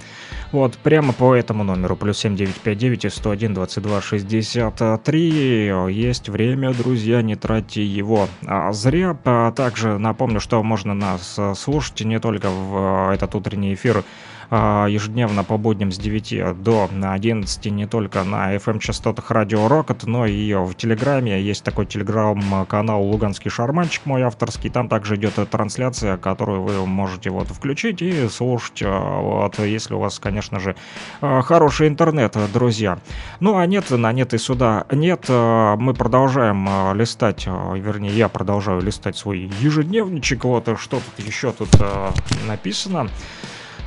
вот, прямо по этому номеру, плюс 7959 101 22 63. Есть время, друзья, не тратьте его а, зря. А, также напомню, что можно нас а, слушать не только в а, этот утренний эфир, ежедневно по будням с 9 до 11 не только на FM-частотах Радио Рокот, но и в Телеграме. Есть такой телеграм-канал «Луганский шарманчик» мой авторский. Там также идет трансляция, которую вы можете вот включить и слушать, а, вот, если у вас, конечно же, а, хороший интернет, друзья. Ну, а нет, на нет и сюда нет. А, Мы продолжаем а, листать, а, вернее, я продолжаю листать свой ежедневничек. Вот, что тут еще тут а, написано.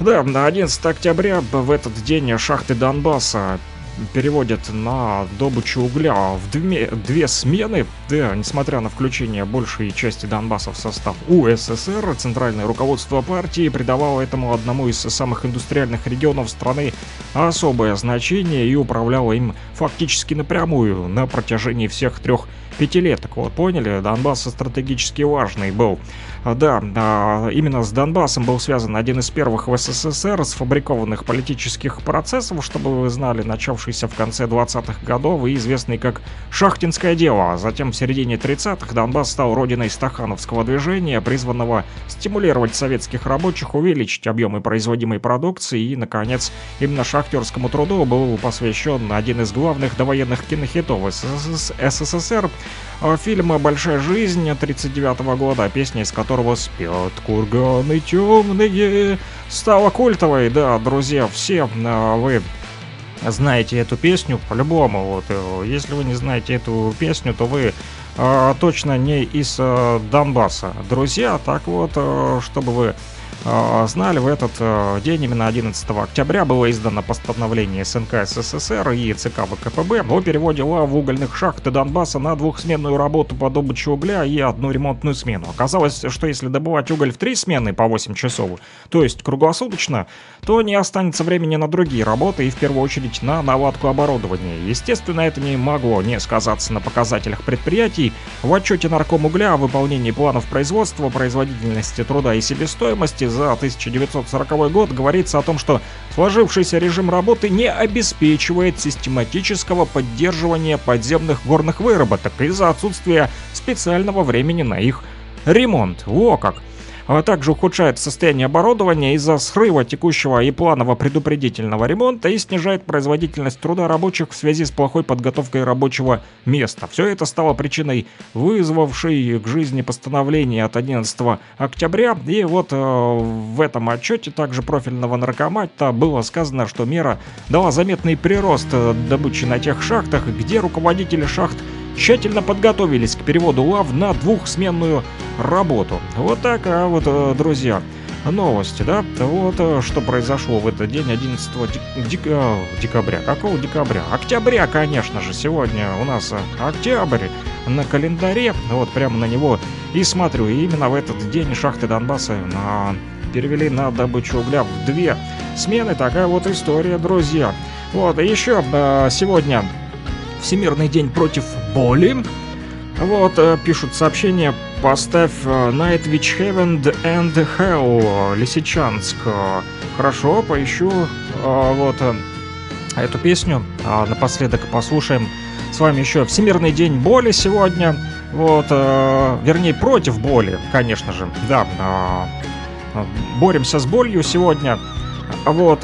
Да, на 11 октября в этот день шахты Донбасса переводят на добычу угля в две, две смены. Да, несмотря на включение большей части Донбасса в состав УССР, центральное руководство партии придавало этому одному из самых индустриальных регионов страны особое значение и управляло им фактически напрямую на протяжении всех трех пятилеток. Вот, поняли? Донбасс стратегически важный был. А, Да, а, именно с Донбассом был связан один из первых в СССР сфабрикованных политических процессов, чтобы вы знали, начавшийся в конце 20-х годов и известный как «Шахтинское дело». Затем в середине 30-х Донбасс стал родиной стахановского движения, призванного стимулировать советских рабочих, увеличить объемы производимой продукции и, наконец, именно шахтерскому труду был посвящен один из главных довоенных кинохитов ССС- СССР а, Фильм «Большая жизнь» 1939 года, песня из которого «Спят курганы темные» стала культовой. Да, друзья, все а, вы знаете эту песню по-любому. Вот, э, если вы не знаете эту песню, то вы а, точно не из а, Донбасса. Друзья, так вот, э, чтобы вы знали, в этот э, день, именно 11 октября, было издано постановление СНК СССР и ЦК ВКПБ о переводе лав угольных шахт Донбасса на двухсменную работу по добыче угля и одну ремонтную смену. Оказалось, что если добывать уголь в три смены по 8 часов, то есть круглосуточно, то не останется времени на другие работы и в первую очередь на наладку оборудования. Естественно, это не могло не сказаться на показателях предприятий. В отчете нарком угля о выполнении планов производства, производительности труда и себестоимости за 1940 год говорится о том, что сложившийся режим работы не обеспечивает систематического поддерживания подземных горных выработок из-за отсутствия специального времени на их ремонт. Во как! А также ухудшает состояние оборудования из-за срыва текущего и планового предупредительного ремонта и снижает производительность труда рабочих в связи с плохой подготовкой рабочего места. Все это стало причиной вызвавшей к жизни постановление от 11 октября. И вот э, в этом отчете также профильного наркомата было сказано, что мера дала заметный прирост добычи на тех шахтах, где руководители шахт тщательно подготовились к переводу лав на двухсменную работу. Вот так, а вот, э, друзья, новости, да? Вот э, что произошло в этот день, 11 дек- э, декабря. Какого декабря? Октября, конечно же. Сегодня у нас октябрь на календаре. Вот прямо на него и смотрю. И именно в этот день шахты Донбасса на перевели на добычу угля в две смены. Такая вот история, друзья. Вот, и еще сегодня Всемирный день против боли. Вот, э, пишут сообщение, поставь э, Night Witch Heaven and Hell, Лисичанск. Хорошо, поищу э, вот эту песню. Напоследок послушаем с вами еще Всемирный день боли сегодня. Вот, вернее, против боли, конечно же. Да, боремся с болью сегодня. Вот,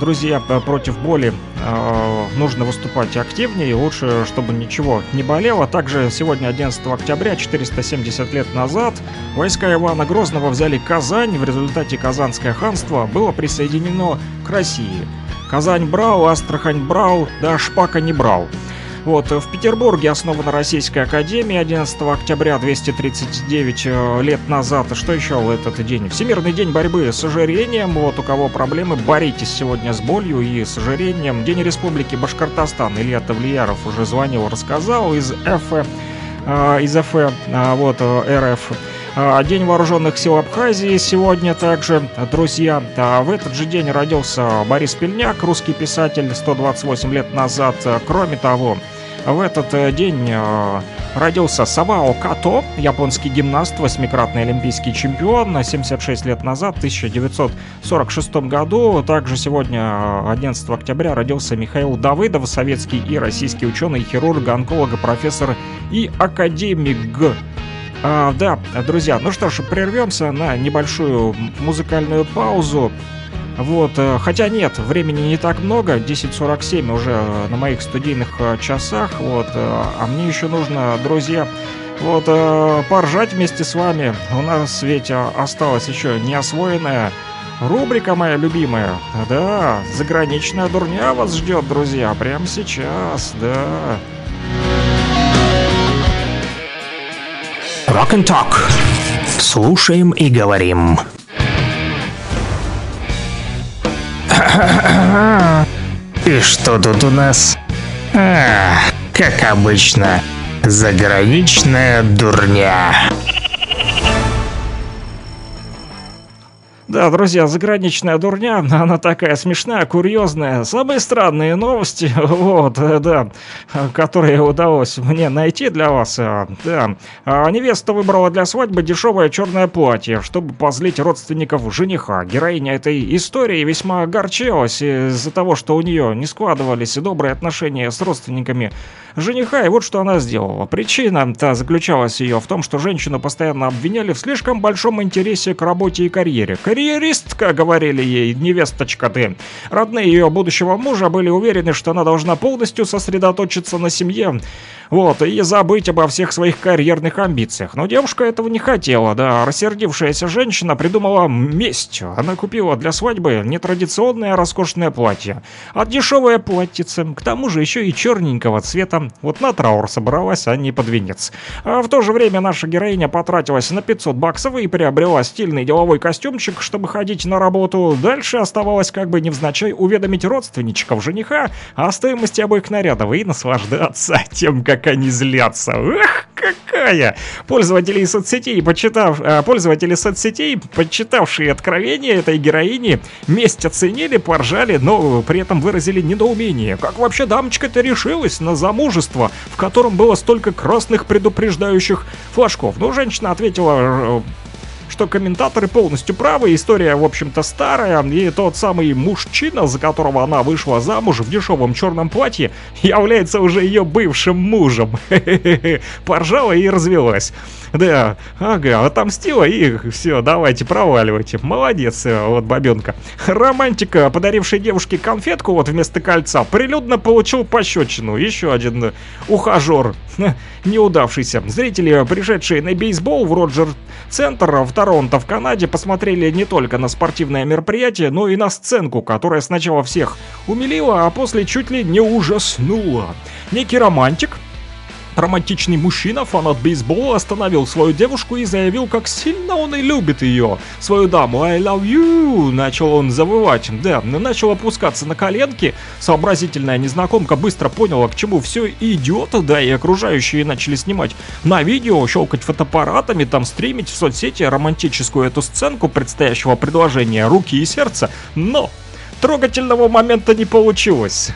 друзья, п- против боли э, нужно выступать активнее, лучше, чтобы ничего не болело. Также сегодня, 11 октября, 470 лет назад, войска Ивана Грозного взяли Казань. В результате Казанское ханство было присоединено к России. Казань брал, Астрахань брал, да Шпака не брал. Вот, в Петербурге основана Российская Академия 11 октября 239 э, лет назад. Что еще в этот день? Всемирный день борьбы с ожирением. Вот у кого проблемы, боритесь сегодня с болью и с ожирением. День Республики Башкортостан. Илья Тавлияров уже звонил, рассказал из ЭФ, э, из э, вот, э, РФ. А, День вооруженных сил Абхазии сегодня также, друзья. А В этот же день родился Борис Пельняк, русский писатель, 128 лет назад. Кроме того, в этот э, день э, родился Савао Като, японский гимнаст, восьмикратный олимпийский чемпион, 76 лет назад, в 1946 году. Также сегодня, э, 11 октября, родился Михаил Давыдов, советский и российский ученый, хирург, онколог, профессор и академик. А, да, друзья, ну что ж, прервемся на небольшую музыкальную паузу. Вот, э, хотя нет, времени не так много, 10.47 уже э, на моих студийных э, часах, вот, а мне еще нужно, друзья, вот, поржать вместе с вами. У нас ведь осталась еще не освоенная рубрика моя любимая. Да, заграничная дурня вас ждет, друзья, прямо сейчас, да. Rock and Talk. Слушаем и говорим. И что тут у нас? А, как обычно, заграничная дурня. Да, друзья, заграничная дурня, [laughs] она такая смешная, курьезная. Самые странные новости, [laughs] вот, э, да, которые удалось мне найти для вас. э, Да, А, невеста выбрала для свадьбы дешевое черное платье, чтобы позлить родственников жениха. Героиня этой истории весьма огорчилась из-за того, что у нее не складывались добрые отношения с родственниками жениха, и вот что она сделала. Причина-то заключалась ее в том, что женщину постоянно обвиняли в слишком большом интересе к работе и карьере. Карьеристка, говорили ей, невесточка ты. Родные ее будущего мужа были уверены, что она должна полностью сосредоточиться на семье, вот, и забыть обо всех своих карьерных амбициях. Но девушка этого не хотела, да. Рассердившаяся женщина придумала месть. Она купила для свадьбы нетрадиционное роскошное платье. А дешевое платьице, к тому же еще и черненького цвета. Вот на траур собралась, а не под венец. А в то же время наша героиня потратилась на 500 баксов и приобрела стильный деловой костюмчик, чтобы ходить на работу. Дальше оставалось как бы невзначай уведомить родственничков жениха о стоимости обоих нарядов и наслаждаться [laughs] тем, как они злятся. Эх, какая! Пользователи соцсетей, почитав, э, пользователи соцсетей, почитавшие откровения этой героини, месть оценили, поржали, но при этом выразили недоумение. Как вообще дамочка-то решилась на замужество, в котором было столько красных предупреждающих флажков? Ну, женщина ответила э, что комментаторы полностью правы, история, в общем-то, старая, и тот самый мужчина, за которого она вышла замуж в дешевом черном платье, является уже ее бывшим мужем. [laughs] Поржала и развелась. Да, ага, отомстила и все, давайте, проваливайте. Молодец, э, вот бабенка. Романтика, подаривший девушке конфетку вот вместо кольца, прилюдно получил пощечину. Еще один э, ухажер, неудавшийся. Зрители, пришедшие на бейсбол в Роджер-центр в Торонто в Канаде, посмотрели не только на спортивное мероприятие, но и на сценку, которая сначала всех умилила, а после чуть ли не ужаснула. Некий романтик, Романтичный мужчина, фанат бейсбола, остановил свою девушку и заявил, как сильно он и любит ее. Свою даму «I love you» начал он завывать. Да, начал опускаться на коленки. Сообразительная незнакомка быстро поняла, к чему все идет, да, и окружающие начали снимать на видео, щелкать фотоаппаратами, там стримить в соцсети романтическую эту сценку предстоящего предложения руки и сердца. Но трогательного момента не получилось.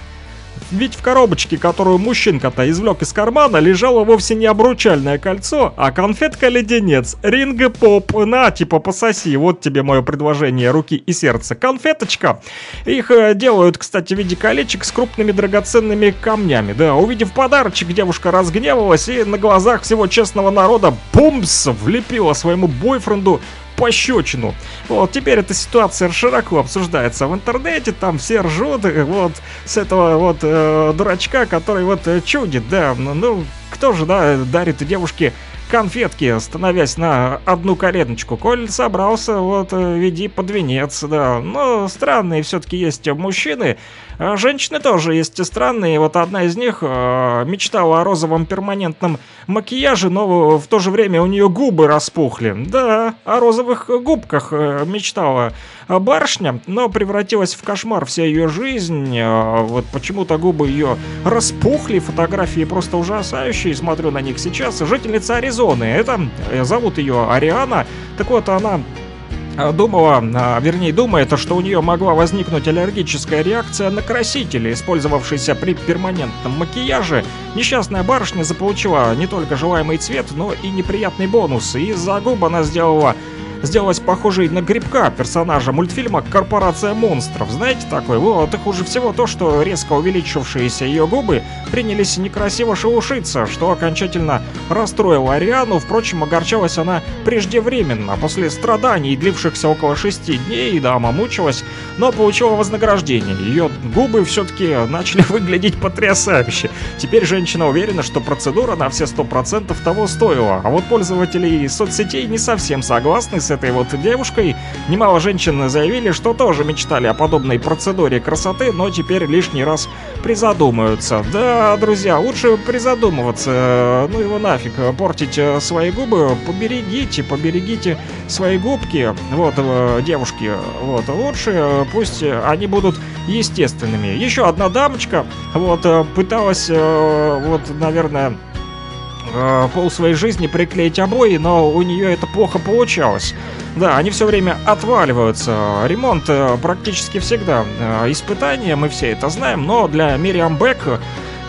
Ведь в коробочке, которую мужчинка-то извлек из кармана, лежало вовсе не обручальное кольцо, а конфетка-леденец. Ринга поп, на, типа пососи, вот тебе мое предложение руки и сердца. Конфеточка. Их э, делают, кстати, в виде колечек с крупными драгоценными камнями. Да, увидев подарочек, девушка разгневалась и на глазах всего честного народа бумс влепила своему бойфренду пощечину. Вот, теперь эта ситуация широко обсуждается в интернете, там все ржут, э, вот, с этого вот э, дурачка, который вот э, чудит, да, ну, ну, кто же, да, дарит девушке конфетки, становясь на одну коленочку. Коль собрался, вот, э, веди под венец, да. Но странные все-таки есть мужчины. А женщины тоже есть странные. Вот одна из них э, мечтала о розовом перманентном макияже, но в то же время у нее губы распухли. Да, о розовых губках э, мечтала барышня, но превратилась в кошмар вся ее жизнь. Вот почему-то губы ее распухли, фотографии просто ужасающие, смотрю на них сейчас. Жительница Аризоны, это э, зовут ее Ариана. Так вот, она э, думала, а, вернее думает, что у нее могла возникнуть аллергическая реакция на красители, использовавшиеся при перманентном макияже. Несчастная барышня заполучила не только желаемый цвет, но и неприятный бонус. Из-за губ она сделала сделалась похожей на грибка персонажа мультфильма «Корпорация монстров». Знаете такой? Вот, и хуже всего то, что резко увеличившиеся ее губы принялись некрасиво шелушиться, что окончательно расстроило Ариану. Впрочем, огорчалась она преждевременно. После страданий, длившихся около шести дней, дама мучилась, но получила вознаграждение. Ее губы все-таки начали [laughs] выглядеть потрясающе. Теперь женщина уверена, что процедура на все сто процентов того стоила. А вот пользователи соцсетей не совсем согласны с этой вот девушкой. Немало женщин заявили, что тоже мечтали о подобной процедуре красоты, но теперь лишний раз призадумаются. Да, друзья, лучше призадумываться. Ну его нафиг, портить э, свои губы. Поберегите, поберегите свои губки. Вот, э, девушки, вот, лучше э, пусть они будут естественными. Еще одна дамочка, вот, пыталась, вот, наверное, э, пол своей жизни приклеить обои, но у нее это плохо получалось. Да, они все время отваливаются. Ремонт э, практически всегда э, испытание, мы все это знаем, но для Мириам Бек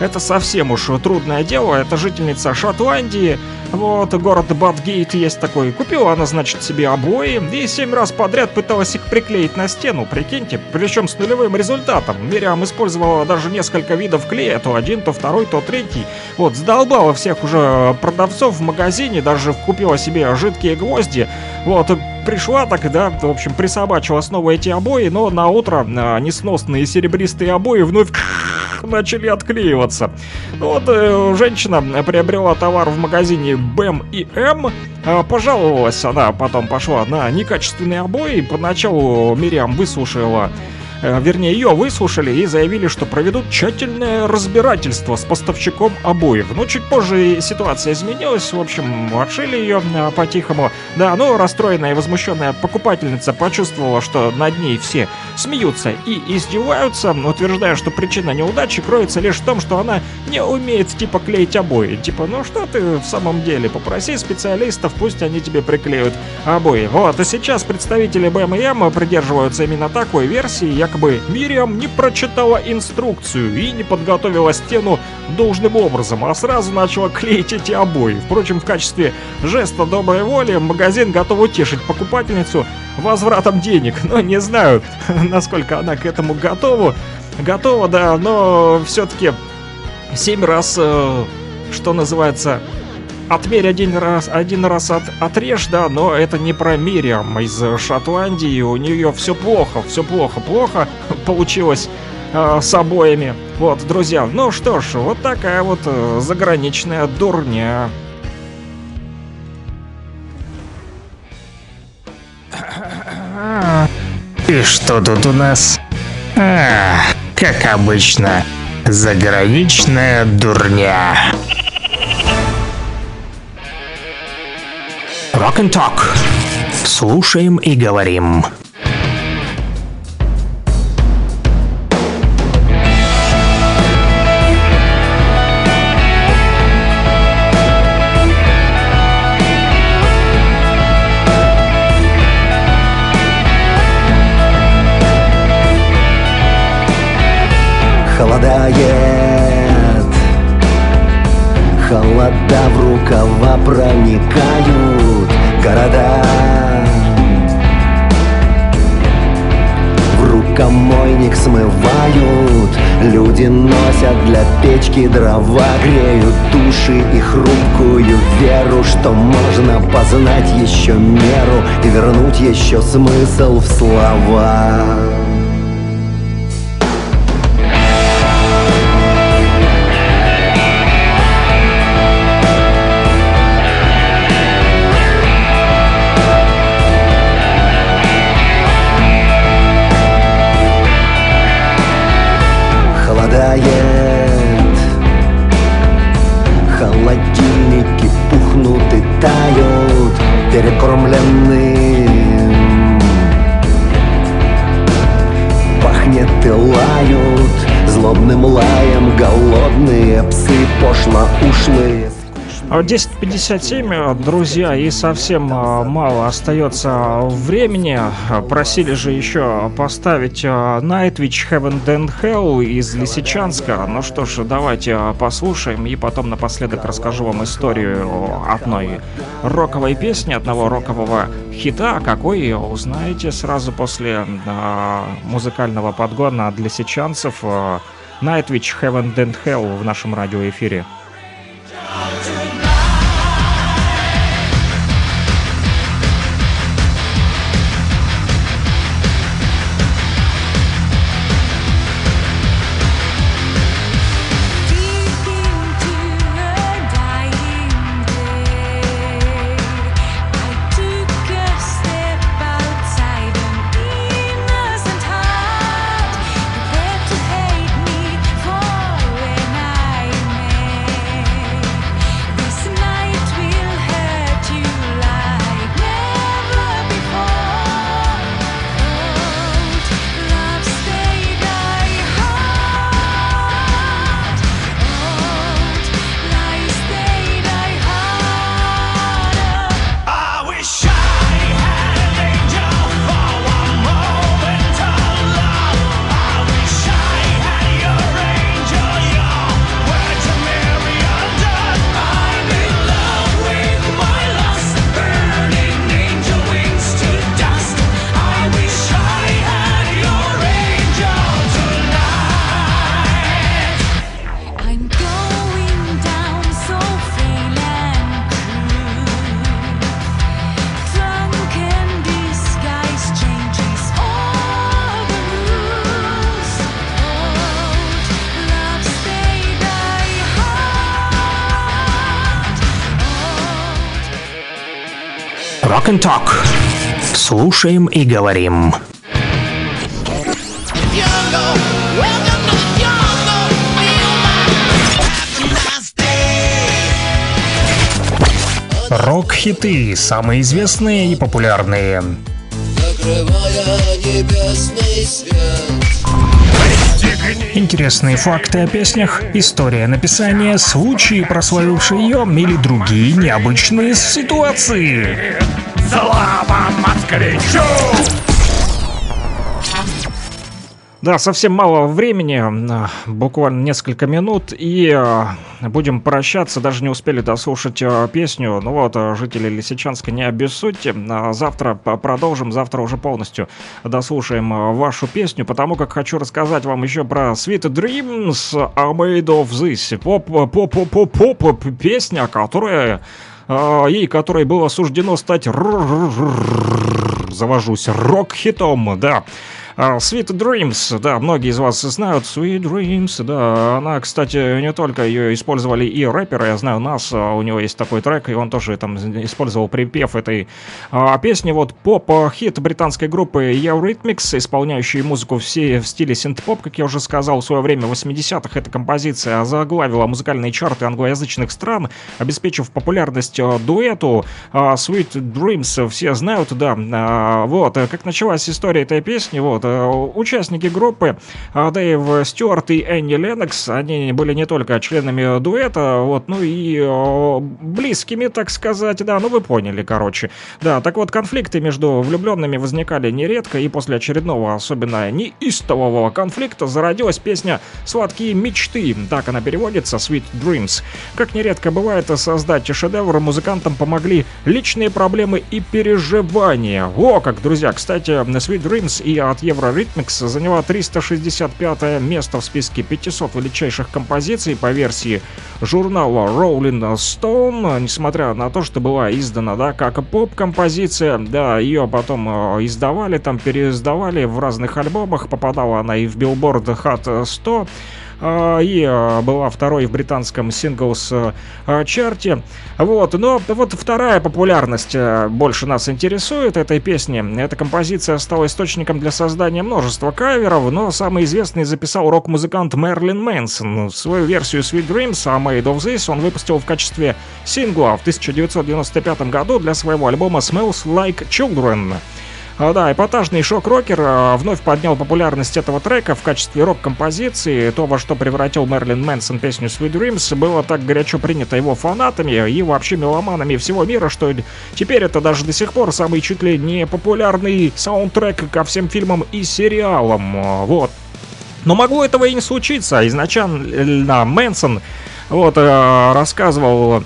это совсем уж трудное дело. Это жительница Шотландии, вот, город Батгейт есть такой. Купила она, значит, себе обои и семь раз подряд пыталась их приклеить на стену, прикиньте. Причем с нулевым результатом. Мириам использовала даже несколько видов клея, то один, то второй, то третий. Вот, задолбала всех уже продавцов в магазине, даже купила себе жидкие гвозди. Вот, пришла так, да, в общем, присобачила снова эти обои, но на утро а, несносные серебристые обои вновь [laughs] начали отклеиваться. Вот э, женщина приобрела товар в магазине Бэм и М. Э, пожаловалась она, потом пошла на некачественные обои. Поначалу Мириам выслушала вернее, ее выслушали и заявили, что проведут тщательное разбирательство с поставщиком обоев. Но чуть позже ситуация изменилась, в общем, отшили ее э, по-тихому. Да, но расстроенная и возмущенная покупательница почувствовала, что над ней все смеются и издеваются, утверждая, что причина неудачи кроется лишь в том, что она не умеет типа клеить обои. Типа, ну что ты в самом деле, попроси специалистов, пусть они тебе приклеют обои. Вот, и сейчас представители БМ придерживаются именно такой версии, я якобы Мириам не прочитала инструкцию и не подготовила стену должным образом, а сразу начала клеить эти обои. Впрочем, в качестве жеста доброй воли магазин готов утешить покупательницу возвратом денег. Но не знаю, [laughs] насколько она к этому готова. Готова, да, но все-таки 7 раз, э, что называется, отмерь один раз, один раз от, отрежь, да, но это не про Мириам из Шотландии, у нее все плохо, все плохо, плохо получилось э, с обоями. Вот, друзья, ну что ж, вот такая вот э, заграничная дурня. И что тут у нас? А, как обычно, заграничная дурня. Rock and Talk. Слушаем и говорим. Холодает Холода в рукава проникают города. В рукомойник смывают Люди носят для печки дрова Греют души и хрупкую веру Что можно познать еще меру И вернуть еще смысл в слова 10.57, друзья, и совсем а, мало остается времени. Просили же еще поставить а, Nightwitch Heaven and Hell из Лисичанска. Ну что ж, давайте а, послушаем, и потом напоследок расскажу вам историю одной роковой песни, одного рокового хита, какой узнаете сразу после а, музыкального подгона для сечанцев. а, Nightwitch Heaven and Hell в нашем радиоэфире. I Rock and Talk. Слушаем и говорим. Рок-хиты, самые известные и популярные. Интересные факты о песнях, история написания, случаи, прославившие ее или другие необычные ситуации. Слава москвичу! Да, совсем мало времени, а, буквально несколько минут, и а, будем прощаться. Даже не успели дослушать а, песню. Ну вот, жители Лисичанска, не обессудьте. Завтра продолжим, завтра уже полностью дослушаем вашу песню, потому как хочу рассказать вам еще про Sweet Dreams are made of this. Поп-поп-поп-поп песня, которая а, ей которой было суждено стать завожусь рок-хитом, да. А, Sweet Dreams, да, многие из вас знают Sweet Dreams, да, она, кстати, не только ее использовали и рэперы, я знаю нас, а, у него есть такой трек, и он тоже там использовал припев этой а, песни, вот поп-хит британской группы Eurythmics, исполняющей музыку все в стиле синт-поп, как я уже сказал, в свое время в 80-х эта композиция заглавила музыкальные чарты англоязычных стран, обеспечив популярность а, дуэту а, Sweet Dreams, все знают, да, а, вот, как началась история этой песни, вот, участники группы а, Дэйв Стюарт и Энни Леннокс, они были не только членами дуэта, вот, ну и э, близкими, так сказать, да, ну вы поняли, короче. Да, так вот, конфликты между влюбленными возникали нередко, и после очередного, особенно неистового конфликта, зародилась песня «Сладкие мечты», так она переводится, «Sweet Dreams». Как нередко бывает, создать шедевр музыкантам помогли личные проблемы и переживания. О, как, друзья, кстати, «Sweet Dreams» и от Евроритмикс заняла 365 место в списке 500 величайших композиций по версии журнала Rolling Stone, несмотря на то, что была издана, да, как поп-композиция, да, ее потом э, издавали, там переиздавали в разных альбомах, попадала она и в Billboard Hot 100, э, и э, была второй в британском синглс э, чарте. Вот, но вот вторая популярность э, больше нас интересует этой песни. Эта композиция стала источником для создания множества каверов, но самый известный записал рок-музыкант Мерлин Мэнсон. Свою версию Sweet Dreams, а Made of This, он выпустил в качестве сингла в 1995 году для своего альбома Smells Like Children. А, Да, эпатажный шок-рокер а, вновь поднял популярность этого трека в качестве рок-композиции. То, во что превратил Мерлин Мэнсон песню Sweet Dreams, было так горячо принято его фанатами и вообще меломанами всего мира, что теперь это даже до сих пор самый чуть ли не популярный саундтрек ко всем фильмам и сериалам. Вот. Но могло этого и не случиться. Изначально Мэнсон вот, э, рассказывал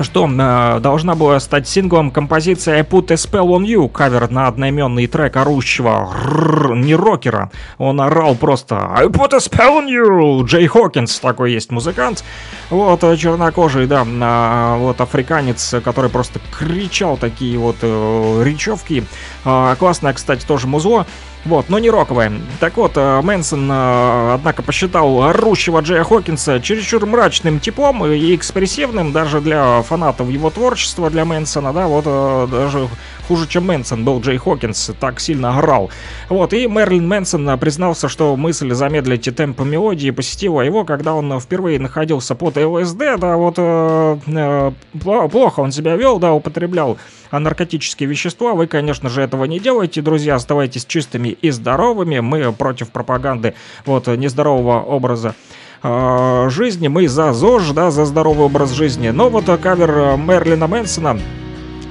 что э, должна была стать синглом композиция I Put a Spell on You, кавер на одноименный трек орущего рррр, не рокера. Он орал просто I Put a Spell on You! Джей Хокинс такой есть музыкант. Вот, э, чернокожий, да, а, вот африканец, который просто кричал такие вот э, речевки. А, классное, кстати, тоже музло. Вот, но не роковое. Так вот, э, Мэнсон, э, однако, посчитал орущего Джея Хокинса чересчур мрачным типом и экспрессивным даже для фанатов его творчества, для Мэнсона, да, вот э, даже хуже, чем Мэнсон был Джей Хокинс, так сильно орал. Вот, и Мерлин Мэнсон э, признался, что мысль замедлить темп мелодии посетила его, когда он впервые находился под ЛСД, да, вот э, э, пло- плохо он себя вел, да, употреблял а наркотические вещества. Вы, конечно же, этого не делайте, друзья. Оставайтесь чистыми и здоровыми. Мы против пропаганды вот нездорового образа э, жизни. Мы за ЗОЖ, да, за здоровый образ жизни. Но вот э, кавер Мерлина Мэнсона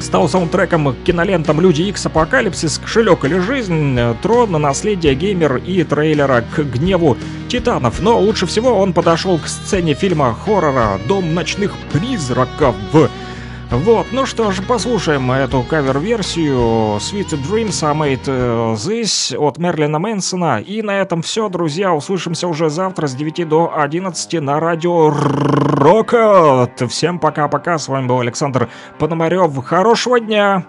стал саундтреком к кинолентам «Люди Икс», «Апокалипсис», «Кошелек или жизнь», э, «Трон», «Наследие геймер» и трейлера к «Гневу титанов». Но лучше всего он подошел к сцене фильма хоррора «Дом ночных призраков». Вот, ну что ж, послушаем эту кавер-версию Sweet Dreams I Made This от Мерлина Мэнсона. И на этом все, друзья. Услышимся уже завтра с 9 до 11 на радио Рокот. Всем пока-пока. С вами был Александр Пономарев. Хорошего дня!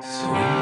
Sweet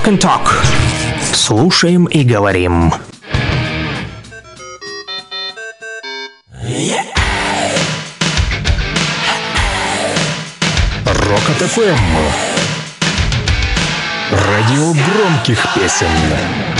Rock and Talk. Слушаем и говорим. Рокот ФМ. Радио громких песен.